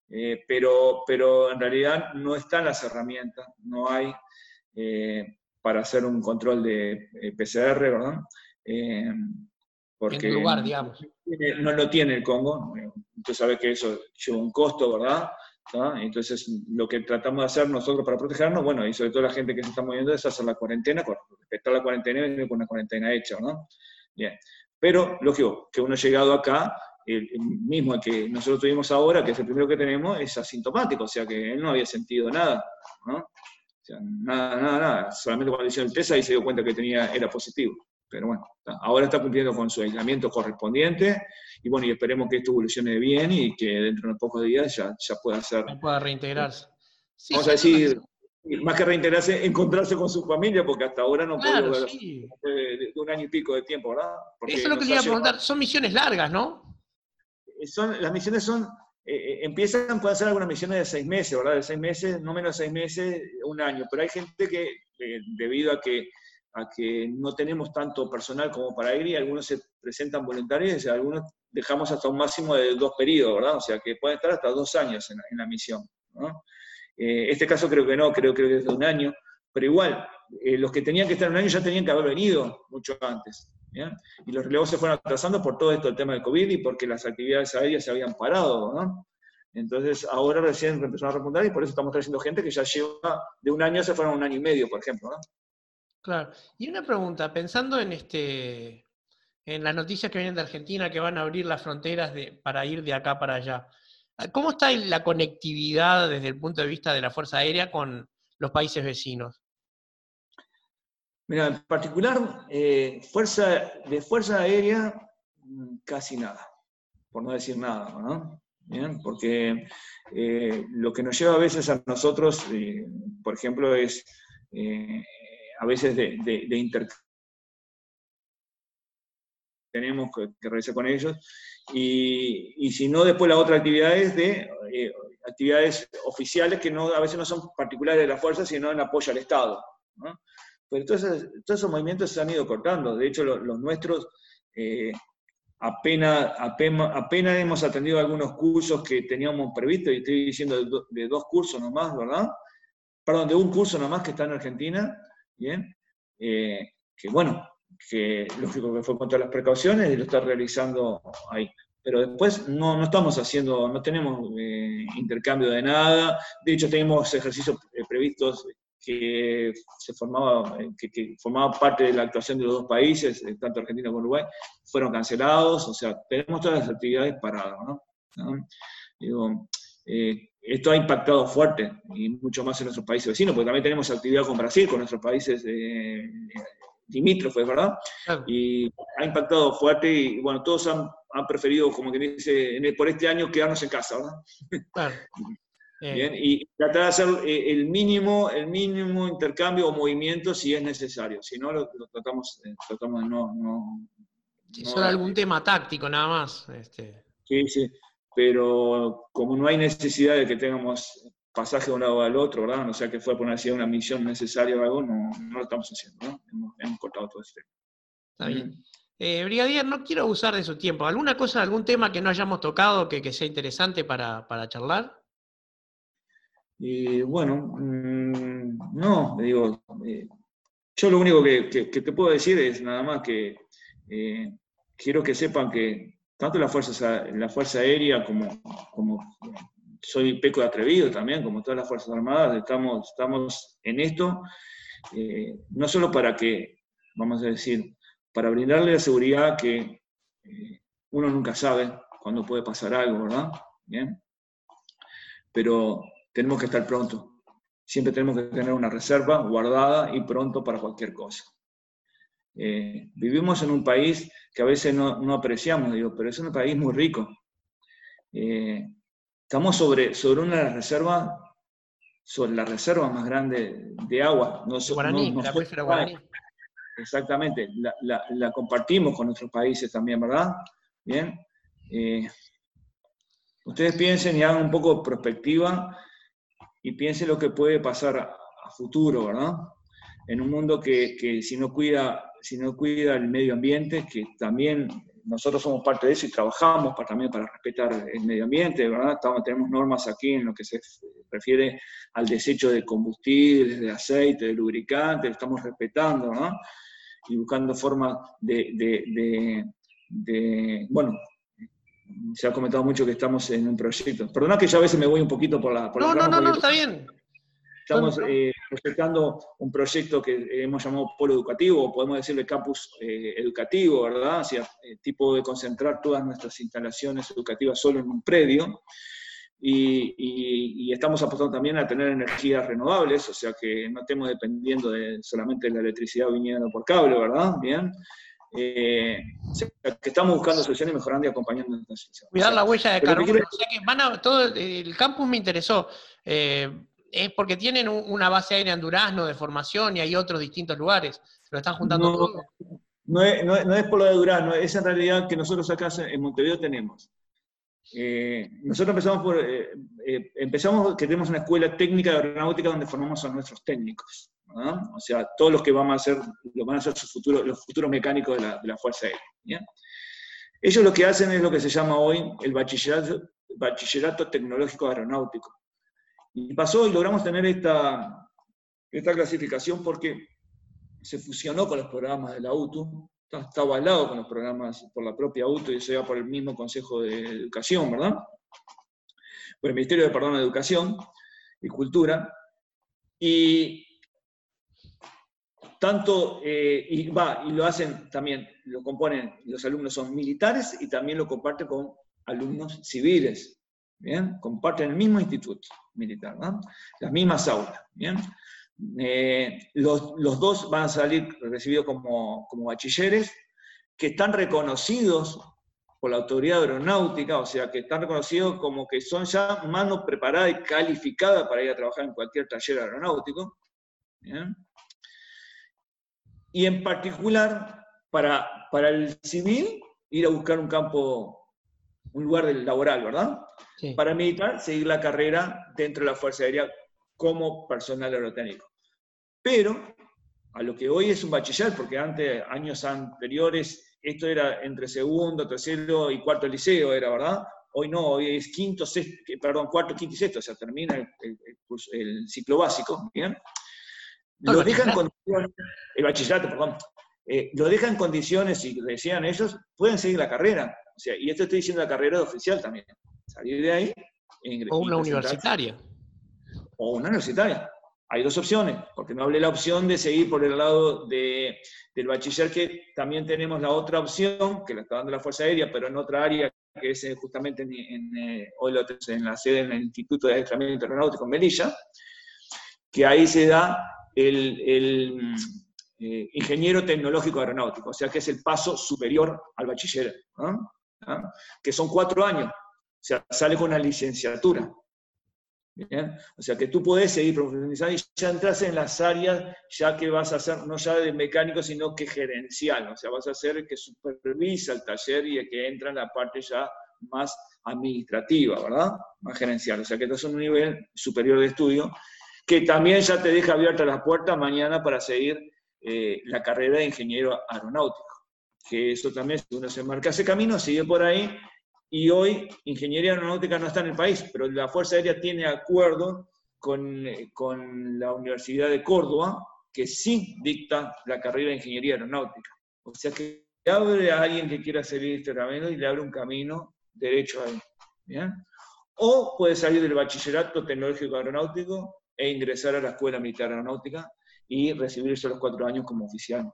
Eh, pero, pero en realidad no están las herramientas, no hay eh, para hacer un control de eh, PCR, ¿verdad? porque en lugar, digamos. No lo tiene el Congo, tú sabes que eso lleva un costo, ¿verdad? Entonces, lo que tratamos de hacer nosotros para protegernos, bueno, y sobre todo la gente que se está moviendo, es hacer la cuarentena, respetar la cuarentena y con una cuarentena hecha, ¿no? Bien. Pero, lógico, que uno ha llegado acá, el, mismo que nosotros tuvimos ahora, que es el primero que tenemos, es asintomático, o sea que él no había sentido nada, ¿no? O sea, nada, nada, nada. Solamente cuando hicieron el test ahí se dio cuenta que tenía, era positivo. Pero bueno, ahora está cumpliendo con su aislamiento correspondiente y bueno, y esperemos que esto evolucione bien y que dentro de unos pocos días ya, ya pueda ser. Pueda reintegrarse. vamos a decir, más que reintegrarse, encontrarse con su familia, porque hasta ahora no puede ver de, un año y pico de tiempo, ¿verdad? Eso es lo que quería preguntar, son misiones largas, ¿no? Son, las misiones son, eh, eh, empiezan, pueden ser algunas misiones de seis meses, ¿verdad? De seis meses, no menos de seis meses, un año, pero hay gente que, eh, debido a que a que no tenemos tanto personal como para ir y algunos se presentan voluntarios y algunos dejamos hasta un máximo de dos periodos, ¿verdad? O sea, que pueden estar hasta dos años en, la misión, ¿no? Eh, este caso creo que no, creo, creo que es de un año, pero igual, eh, los que tenían que estar un año ya tenían que haber venido mucho antes. Y los relevos se fueron atrasando por todo esto, el tema del COVID y porque las actividades aéreas se habían parado. ¿no? Entonces, ahora recién empezaron a repuntar y por eso estamos trayendo gente que ya lleva de un año, se fueron un año y medio, por ejemplo. ¿no? Claro. Y una pregunta, pensando en este en las noticias que vienen de Argentina que van a abrir las fronteras para ir de acá para allá. ¿Cómo está la conectividad desde el punto de vista de la Fuerza Aérea con los países vecinos? Mira, en particular, eh, fuerza, de Fuerza Aérea, mm, casi nada, por no decir nada, ¿no? Porque eh, lo que nos lleva a veces a nosotros, eh, por ejemplo, es a veces de, de, de tenemos que, realizar con ellos. Y, si no, después la otra actividad es de eh, actividades oficiales que no, a veces no son particulares de la fuerza, sino en apoyo al Estado. Pero todos esos, movimientos se han ido cortando. De hecho, los, nuestros eh, apenas, apenas, hemos atendido algunos cursos que teníamos previstos, y estoy diciendo de, dos cursos nomás, ¿verdad? Perdón, de un curso nomás que está en Argentina, ¿bien? Eh, que bueno, que lógico que fue con las precauciones y lo está realizando ahí. Pero después no, no estamos haciendo, no tenemos eh, intercambio de nada. De hecho, tenemos ejercicios eh, previstos que se formaba, eh, que, formaba parte de la actuación de los dos países, tanto Argentina como Uruguay, fueron cancelados. O sea, tenemos todas las actividades paradas. ¿no? Digo, esto ha impactado fuerte y mucho más en nuestros países vecinos, porque también tenemos actividad con Brasil, con nuestros países limítrofes, ¿verdad? Y ha impactado fuerte y bueno, todos han, han preferido, como que dice, por este año quedarnos en casa, ¿verdad? Claro. Bien, y tratar de hacer eh, el mínimo, el mínimo intercambio o movimiento si es necesario, si no lo, tratamos, eh, tratamos de no... no, solo algún tema táctico nada más. Este. Sí, sí, pero como no hay necesidad de que tengamos pasaje de un lado al otro, ¿verdad? O sea que fue por una misión necesaria o algo, no, no lo estamos haciendo, ¿no? Hemos, cortado todo este Está bien. Eh, Brigadier, no quiero abusar de su tiempo. ¿Alguna cosa, algún tema que no hayamos tocado que, que sea interesante para, para charlar? Y bueno, mm, no, digo, eh, yo lo único que, que, te puedo decir es nada más que eh, quiero que sepan que tanto la Fuerza, Aérea como, como soy peco de atrevido también, como todas las Fuerzas Armadas, estamos, estamos en esto, eh, no solo para que, vamos a decir, para brindarle la seguridad que eh, uno nunca sabe cuándo puede pasar algo, ¿verdad? Bien. Pero tenemos que estar pronto. Siempre tenemos que tener una reserva guardada y pronto para cualquier cosa. Eh, vivimos en un país que a veces no, no, apreciamos, digo, pero es un país muy rico. Estamos sobre, sobre una reserva, sobre la reserva más grande de agua. No, guaraní, la guaraní. Exactamente, la, la, compartimos con otros países también, ¿verdad? Bien. Eh, ustedes piensen y hagan un poco de perspectiva y piensen lo que puede pasar a, futuro, ¿verdad? En un mundo que, que, si, no cuida, si no cuida el medio ambiente, que también nosotros somos parte de eso y trabajamos para, también para respetar el medio ambiente, ¿verdad? Estamos, tenemos normas aquí en lo que se refiere al desecho de combustibles, de aceite, de lubricantes, estamos respetando, ¿no? Y buscando formas de, de, de, bueno, se ha comentado mucho que estamos en un proyecto. Perdona que ya a veces me voy un poquito por la... Por no, no, no, no, está bien. Estamos eh, respetando un proyecto que hemos llamado Polo Educativo, o podemos decirle campus eh, educativo, ¿verdad? O sea, eh, tipo de concentrar todas nuestras instalaciones educativas solo en un predio. Y, estamos apostando también a tener energías renovables, o sea que no estemos dependiendo de solamente de la electricidad viniendo por cable, ¿verdad? Bien. que estamos buscando soluciones mejorando y acompañando situación. Cuidar la huella de carbono. O sea que van a, todo el campus me interesó es porque tienen una base aérea en Durazno de formación y hay otros distintos lugares. Lo están juntando todo. No es, no, es, por lo de Durazno, es en realidad que nosotros acá en Montevideo tenemos. Eh, nosotros empezamos por, eh, eh, empezamos que tenemos una escuela técnica de aeronáutica donde formamos a nuestros técnicos. O sea, todos los que van a hacer, lo van a hacer futuro, los futuros mecánicos de la, de la Fuerza Aérea. Ellos lo que hacen es lo que se llama hoy el bachillerato, bachillerato tecnológico aeronáutico Y pasó y logramos tener esta, esta clasificación porque se fusionó con los programas de la UTU, está avalado con los programas por la propia UTU y eso ya por el mismo Consejo de Educación, ¿verdad? Por el Ministerio de Perdón de Educación y Cultura. Y tanto, eh, y va, y lo hacen también, lo componen, los alumnos son militares y también lo comparten con alumnos civiles, ¿bien? Comparten el mismo instituto militar, ¿no? Las mismas aulas, ¿bien? Eh, los, dos van a salir recibidos como, bachilleres, que están reconocidos por la autoridad aeronáutica, o sea, que están reconocidos como que son ya mano preparada y calificada para ir a trabajar en cualquier taller aeronáutico. Y en particular, para el civil, ir a buscar un campo, un lugar laboral, ¿verdad? Para militar, seguir la carrera dentro de la Fuerza Aérea como personal aerotécnico. Pero a lo que hoy es un bachiller, porque antes, años anteriores, esto era entre segundo, tercero y cuarto liceo, era, ¿verdad? Hoy no, hoy es quinto, sexto, perdón, cuarto, quinto y sexto, o sea, termina el, ciclo básico, ¿bien? Lo dejan condiciones, el bachillerato, perdón, eh, lo dejan en condiciones, y decían ellos, pueden seguir la carrera. O sea, y esto estoy diciendo la carrera de oficial también. Salir de ahí. o una universitaria. O una universitaria hay dos opciones, porque no hablé la opción de seguir por el lado de, del bachiller, que también tenemos la otra opción, que la está dando la Fuerza Aérea, pero en otra área, que es eh, justamente en, eh, hoy en la sede del Instituto de Adiestramiento Aeronáutico en Melilla, que ahí se da el, el eh, ingeniero tecnológico aeronáutico, o sea que es el paso superior al bachiller, ¿Ah? que son cuatro años, o sea, sale con una licenciatura. O sea que tú puedes seguir profesionalizando y ya entras en las áreas ya que vas a ser no ya de mecánico, sino que gerencial. O sea, vas a ser el que supervisa el taller y el que entra en la parte ya más administrativa, ¿verdad? Más gerencial. O sea que esto es un nivel superior de estudio que también ya te deja abierta las puertas mañana para seguir eh, la carrera de ingeniero aeronáutico. Que eso también, si uno se marca ese camino, sigue por ahí y hoy ingeniería aeronáutica no está en el país, pero la Fuerza Aérea tiene acuerdo con, con la Universidad de Córdoba, que sí dicta la carrera de ingeniería aeronáutica. O sea que abre a alguien que quiera seguir este camino y le abre un camino derecho ahí. ¿bien? O puede salir del bachillerato tecnológico aeronáutico e ingresar a la Escuela Militar Aeronáutica y recibirse los cuatro años como oficial.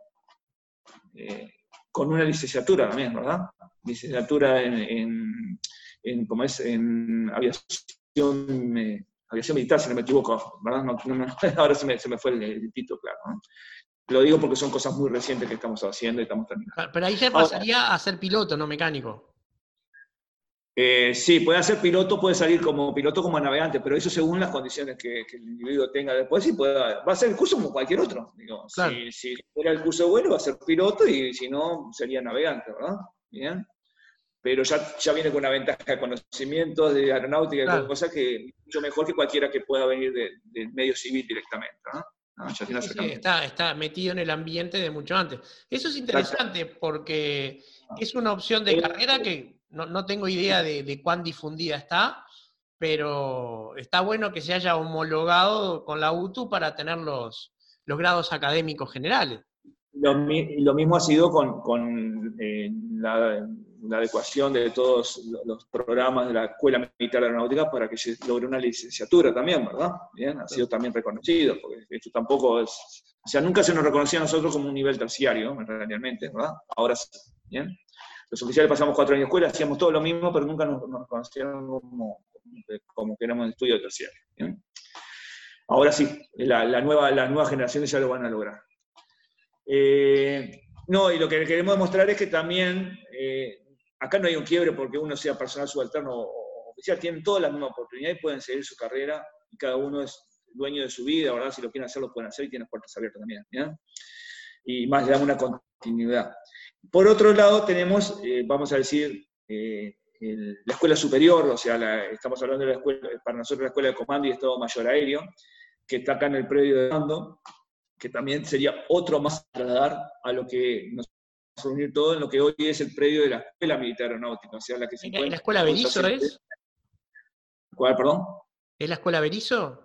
Eh, con una licenciatura también, ¿verdad? licenciatura en, en, ¿cómo es? en aviación, eh, aviación militar, si no me equivoco, ¿verdad? ahora se me, se me, fue el, título, claro. Lo digo porque son cosas muy recientes que estamos haciendo y estamos terminando. Pero ahí ya pasaría a ser piloto, no mecánico. Eh, sí, puede ser piloto, puede salir como piloto como navegante, pero eso según las condiciones que, el individuo tenga después, sí puede, va a ser el curso como cualquier otro. Digo, si, si, fuera el curso bueno, va a ser piloto y si no, sería navegante, ¿verdad? Bien pero ya, ya viene con una ventaja de conocimiento de aeronáutica, claro. cosa que mucho mejor que cualquiera que pueda venir del medio civil directamente. ¿no? está, está, metido en el ambiente de mucho antes. Eso es interesante porque es una opción de eh, carrera que no, no tengo idea de, de, cuán difundida está, pero está bueno que se haya homologado con la UTU para tener los, los grados académicos generales. Lo, lo mismo ha sido con, con eh, la la adecuación de todos los programas de la Escuela Militar Aeronáutica para que se logre una licenciatura también, ¿verdad? Bien, ha sido también reconocido, porque esto tampoco es, o sea, nunca se nos reconocía a nosotros como un nivel terciario, realmente, ¿verdad? Ahora sí, ¿bien? Los oficiales pasamos cuatro años de escuela, hacíamos todo lo mismo, pero nunca nos, reconocieron como, como que éramos estudio terciario. Ahora sí, la, nueva, las nuevas generaciones ya lo van a lograr. Eh, no, y lo que queremos demostrar es que también eh, acá no hay un quiebre porque uno sea personal subalterno o oficial, tienen todas las mismas oportunidades y pueden seguir su carrera y cada uno es dueño de su vida, ¿verdad? Si lo quieren hacer, lo pueden hacer y tienen puertas abiertas también, Y más le dan una continuidad. Por otro lado, tenemos, eh, vamos a decir, eh, la escuela superior, o sea, estamos hablando de la escuela, para nosotros la escuela de comando y Estado Mayor Aéreo, que está acá en el predio de mando, que también sería otro más a trasladar a lo que nos reunir todo en lo que hoy es el predio de la Escuela Militar Aeronáutica, o sea, la que se ¿En la Escuela Berizo es? ¿Cuál, perdón? ¿Es la Escuela Berizo?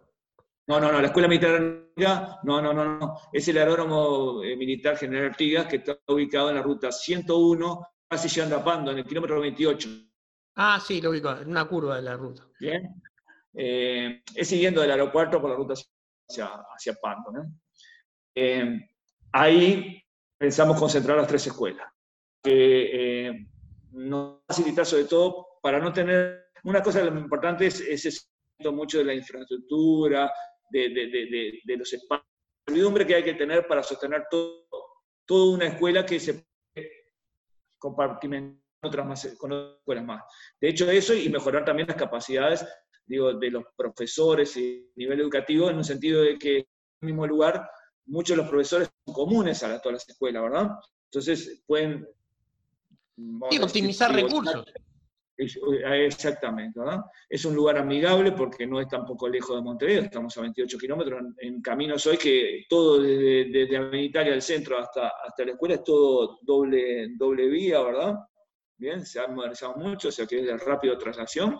No, no, no, la Escuela Militar no, no, no, no. Es el aeródromo eh, militar General Artigas que está ubicado en la ruta 101, casi llegando a Pando, en el kilómetro 28. Ah, sí, lo ubico, en una curva de la ruta. Bien. Eh, es siguiendo del aeropuerto por la ruta hacia, hacia Pando. Eh, ahí pensamos concentrar las tres escuelas. Que nos facilitar sobre todo para no tener... Una cosa lo importante es ese mucho de la infraestructura, de, de, de, los espacios, la que hay que tener para sostener todo, toda una escuela que se compartimentar otras más, con otras escuelas más. De hecho, eso y mejorar también las capacidades digo, de los profesores y nivel educativo, en un sentido de que en el mismo lugar muchos de los profesores son comunes a todas las escuelas, ¿verdad? Entonces pueden... Y optimizar recursos. Exactamente, ¿verdad? Es un lugar amigable porque no es tampoco lejos de Montevideo, estamos a 28 kilómetros en, caminos hoy que todo desde, desde Amenitaria al centro hasta, hasta la escuela es todo doble, doble vía, ¿verdad? Bien, se ha modernizado mucho, o sea que es de rápido traslación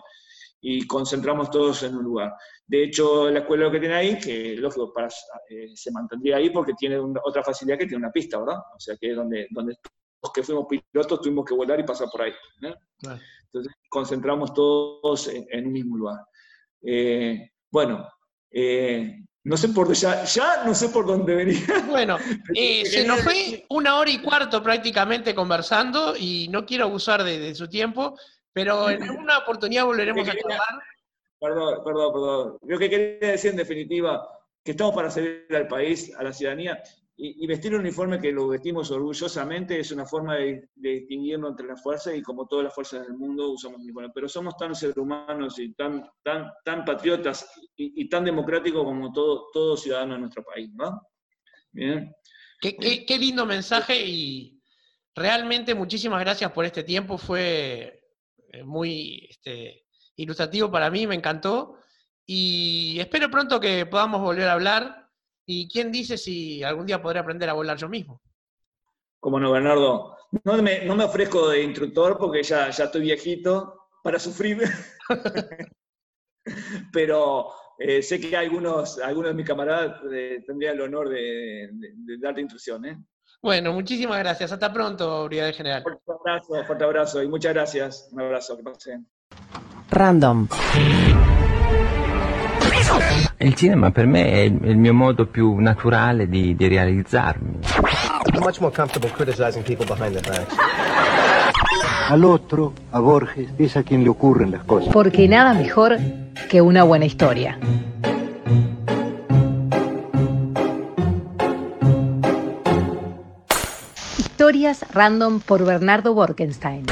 y concentramos todos en un lugar. De hecho, la escuela lo que tiene ahí, que lógico, para, eh, se mantendría ahí porque tiene otra facilidad que tiene una pista, ¿verdad? O sea, que es donde, donde los que fuimos pilotos tuvimos que volar y pasar por ahí. Entonces, concentramos todos en, un mismo lugar. Eh, bueno, eh, no sé por ya, ya no sé por dónde venía. Bueno, se nos fue una hora y cuarto prácticamente conversando y no quiero abusar de su tiempo, pero en alguna oportunidad volveremos a charlar. Perdón, perdón, perdón. Lo que quería decir en definitiva, que estamos para servir al país, a la ciudadanía, y, vestir un uniforme que lo vestimos orgullosamente es una forma de, distinguirnos entre las fuerzas y como todas las fuerzas del mundo usamos uniforme. Pero somos tan seres humanos y tan, tan, tan patriotas y, tan democráticos como todo, todo ciudadano de nuestro país, ¿no? Bien. Qué, qué, qué lindo mensaje y realmente muchísimas gracias por este tiempo. Fue eh, muy este, ilustrativo para mí, me encantó. Y espero pronto que podamos volver a hablar. Y quién dice si algún día podré aprender a volar yo mismo. Como no, Bernardo. No me, no me ofrezco de instructor porque ya, ya estoy viejito para sufrir. Pero eh, sé que algunos, algunos de mis camaradas eh, tendrían el honor de, darte instrucción. Bueno, muchísimas gracias. Hasta pronto, Brigadier General. Fuerte abrazo, fuerte abrazo y muchas gracias. Un abrazo, que pasen. Random. Il cinema per me è il mio modo più naturale di, di realizzarmi. I'm much more comfortable criticizing people behind their backs. Al otro, a Borges, es a quien le ocurren las cosas. Porque nada mejor que una buena historia. Historias random por Bernardo Borkenstein.